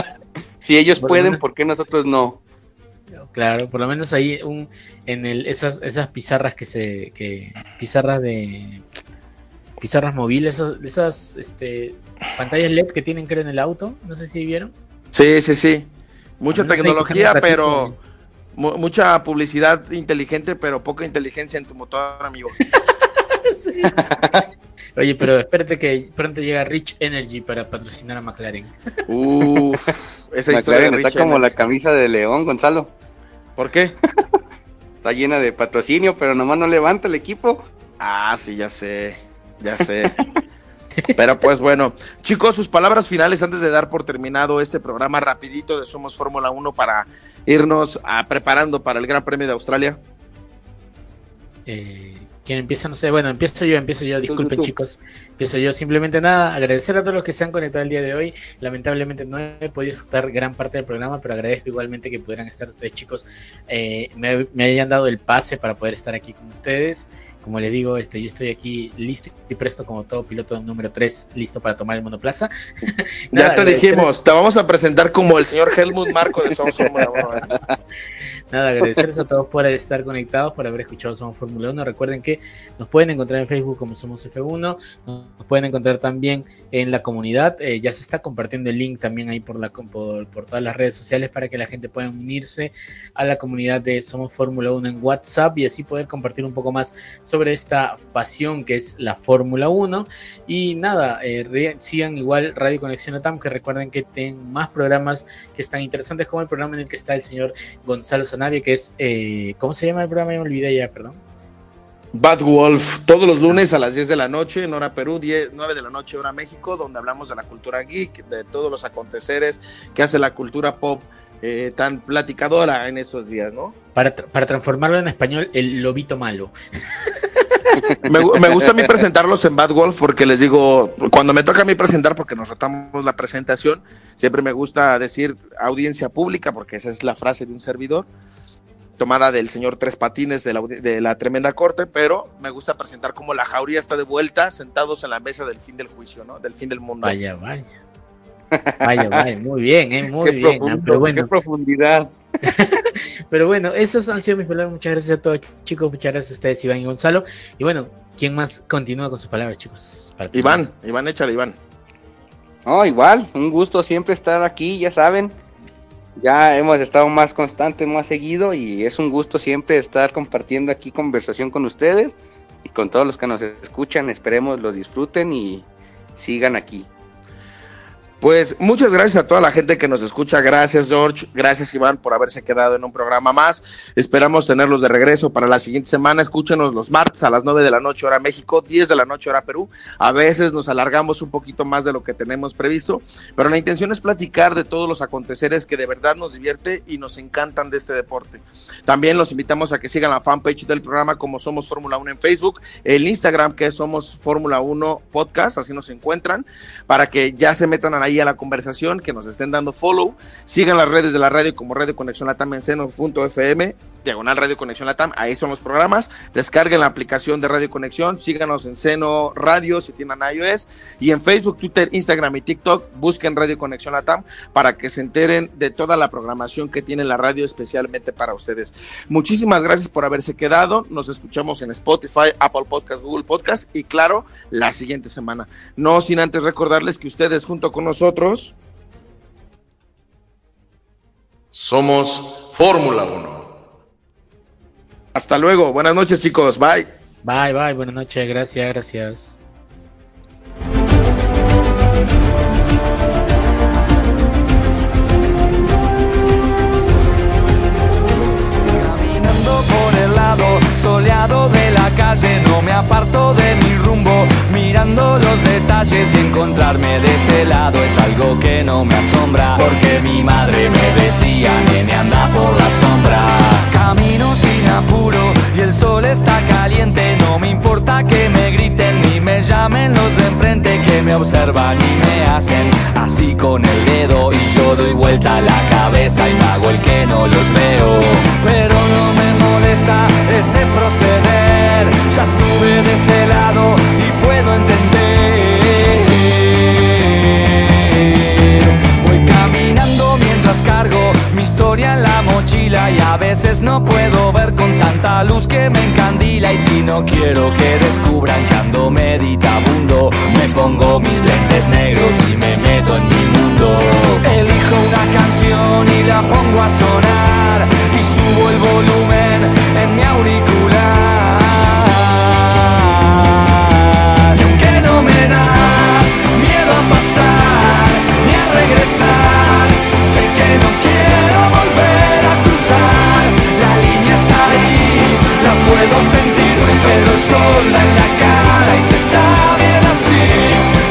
Si ellos Por pueden, menos- ¿por qué nosotros no? claro, por lo menos ahí un, en el, esas, esas pizarras que se, que, pizarras de, pizarras móviles, esas, este, pantallas LED que tienen creo en el auto, no sé si vieron. Sí, sí, sí. Mucha tecnología, pero mucha publicidad inteligente, pero poca inteligencia en tu motor, amigo. Oye, pero espérate que pronto llega Rich Energy para patrocinar a McLaren. Uf, esa historia de está como Energy. la camisa de León, Gonzalo. ¿Por qué? Está llena de patrocinio, pero nomás no levanta el equipo. Ah, sí, ya sé, ya sé. Pero pues bueno, chicos, sus palabras finales antes de dar por terminado este programa rapidito de Somos Fórmula 1 para irnos ah, preparando para el Gran Premio de Australia. Eh, ¿Quién empieza? No sé. Bueno, empiezo yo, empiezo yo. Disculpen, chicos. Empiezo yo. Simplemente nada, agradecer a todos los que se han conectado el día de hoy. Lamentablemente no he podido estar gran parte del programa, pero agradezco igualmente que pudieran estar ustedes, chicos. eh, me, me hayan dado el pase para poder estar aquí con ustedes. Como les digo, este, yo estoy aquí listo y presto como todo piloto número 3, listo para tomar el monoplaza. Ya te dijimos, te vamos a presentar como el señor Helmut Marco de Somos Fórmula 1. ¿eh? Nada, agradecerles a todos por estar conectados, por haber escuchado Somos Fórmula 1. Recuerden que nos pueden encontrar en Facebook como Somos F1, nos pueden encontrar también en la comunidad. eh, ya se está compartiendo el link también ahí por, la, por, por todas las redes sociales para que la gente pueda unirse a la comunidad de Somos Fórmula 1 en WhatsApp y así poder compartir un poco más sobre esta pasión que es la Fórmula 1. Y nada, eh, sigan igual Radio Conexión Atam, que recuerden que tienen más programas que están interesantes, como el programa en el que está el señor Gonzalo Sanabria, que es, eh, ¿cómo se llama el programa? Me olvidé ya, perdón. Bad Wolf, todos los lunes a las 10 de la noche en hora Perú, 10, 9 de la noche hora México, donde hablamos de la cultura geek, de todos los aconteceres que hace la cultura pop eh, tan platicadora en estos días, ¿no? Para, tra- para transformarlo en español, el lobito malo. Me, gu- me gusta a mí presentarlos en Bad Wolf porque les digo, cuando me toca a mí presentar, porque nos rotamos la presentación, siempre me gusta decir audiencia pública, porque esa es la frase de un servidor, tomada del señor Tres Patines de la, de la tremenda corte, pero me gusta presentar como la jauría está de vuelta, sentados en la mesa del fin del juicio, ¿no? Del fin del mundo. Vaya, vaya. Vaya, vaya, muy bien, eh, muy qué, bien. ah, pero qué bueno, profundidad. pero bueno, esas han sido mis palabras. Muchas gracias a todos, chicos. Muchas gracias a ustedes, Iván y Gonzalo. Y bueno, ¿quién más continúa con sus palabras, chicos? Para terminar. Iván, Iván, échale, Iván. No, igual, un gusto siempre estar aquí, ya saben. Ya hemos estado más constantes, más seguido y es un gusto siempre estar compartiendo aquí conversación con ustedes y con todos los que nos escuchan. Esperemos los disfruten y sigan aquí. Pues muchas gracias a toda la gente que nos escucha. Gracias, George. Gracias, Iván, por haberse quedado en un programa más. Esperamos tenerlos de regreso para la siguiente semana. Escúchenos los martes a las 9 de la noche, hora México, 10 de la noche, hora Perú. A veces nos alargamos un poquito más de lo que tenemos previsto, pero la intención es platicar de todos los aconteceres que de verdad nos divierte y nos encantan de este deporte. También los invitamos a que sigan la fanpage del programa como Somos Fórmula 1 en Facebook, el Instagram que es Somos Fórmula 1 Podcast, así nos encuentran, para que ya se metan ahí a la conversación, que nos estén dando follow, sigan las redes de la radio como Radio Conexión Latam en seno.fm, diagonal Radio Conexión Latam, ahí son los programas, descarguen la aplicación de Radio Conexión, síganos en Seno Radio si tienen iOS, y en Facebook, Twitter, Instagram y TikTok, busquen Radio Conexión Latam para que se enteren de toda la programación que tiene la radio especialmente para ustedes. Muchísimas gracias por haberse quedado. Nos escuchamos en Spotify, Apple Podcast, Google Podcast y claro, la siguiente semana. No sin antes recordarles que ustedes junto con nosotros somos Fórmula 1. Hasta luego. Buenas noches chicos. Bye. Bye, bye, buenas noches, gracias, gracias. Soleado de la calle, no me aparto de mi rumbo, mirando los detalles y encontrarme de ese lado es algo que no me asombra, porque mi madre me decía, nene anda por la sombra. Camino sin apuro y el sol está caliente No me importa que me griten ni me llamen los de enfrente Que me observan y me hacen así con el dedo. Y yo doy vuelta la cabeza y me hago el que no los veo. Pero no me molesta ese proceder Ya estuve de ese lado y a veces no puedo ver con tanta luz que me encandila. Y si no quiero que descubran que ando meditabundo me pongo mis lentes negros y me meto en mi mundo. Elijo una canción y la pongo a sonar y subo el volumen en mi auricular. Y aunque no me da miedo a pasar ni a regresar sé que no quiero puedo sentir pero el sol en la cara y se está bien así.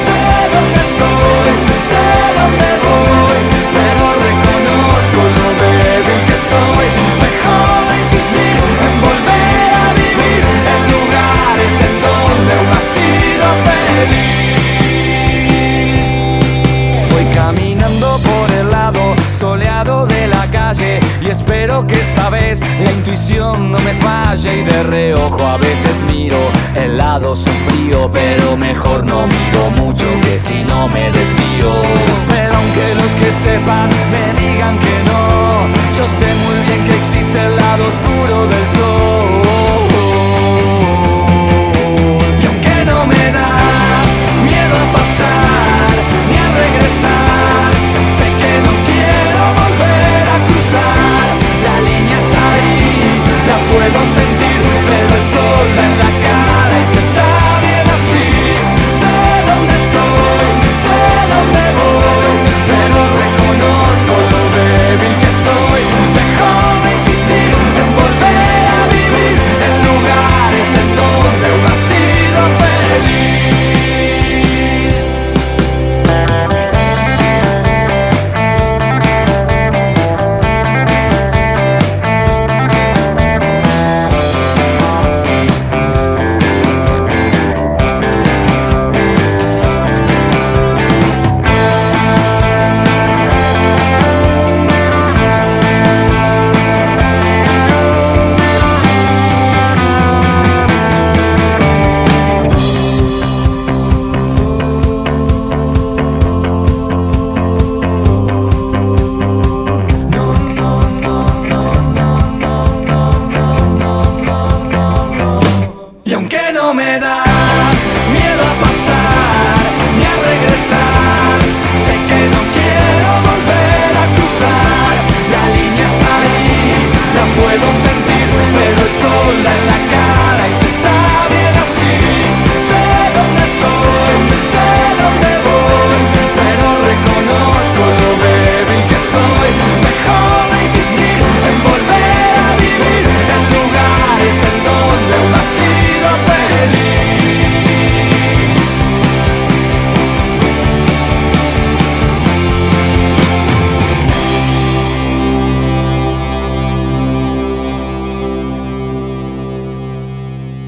Sé dónde estoy sé dónde voy pero reconozco lo débil que soy. Mejor insistir en volver a vivir en lugares en donde aún ha sido feliz. Voy caminando por el lado soleado de la calle y espero que la intuición no me falla y de reojo a veces miro el lado sombrío, pero mejor no miro mucho que si no me desvío. Pero aunque los que sepan me digan que no, yo sé muy bien que existe el lado oscuro del sol.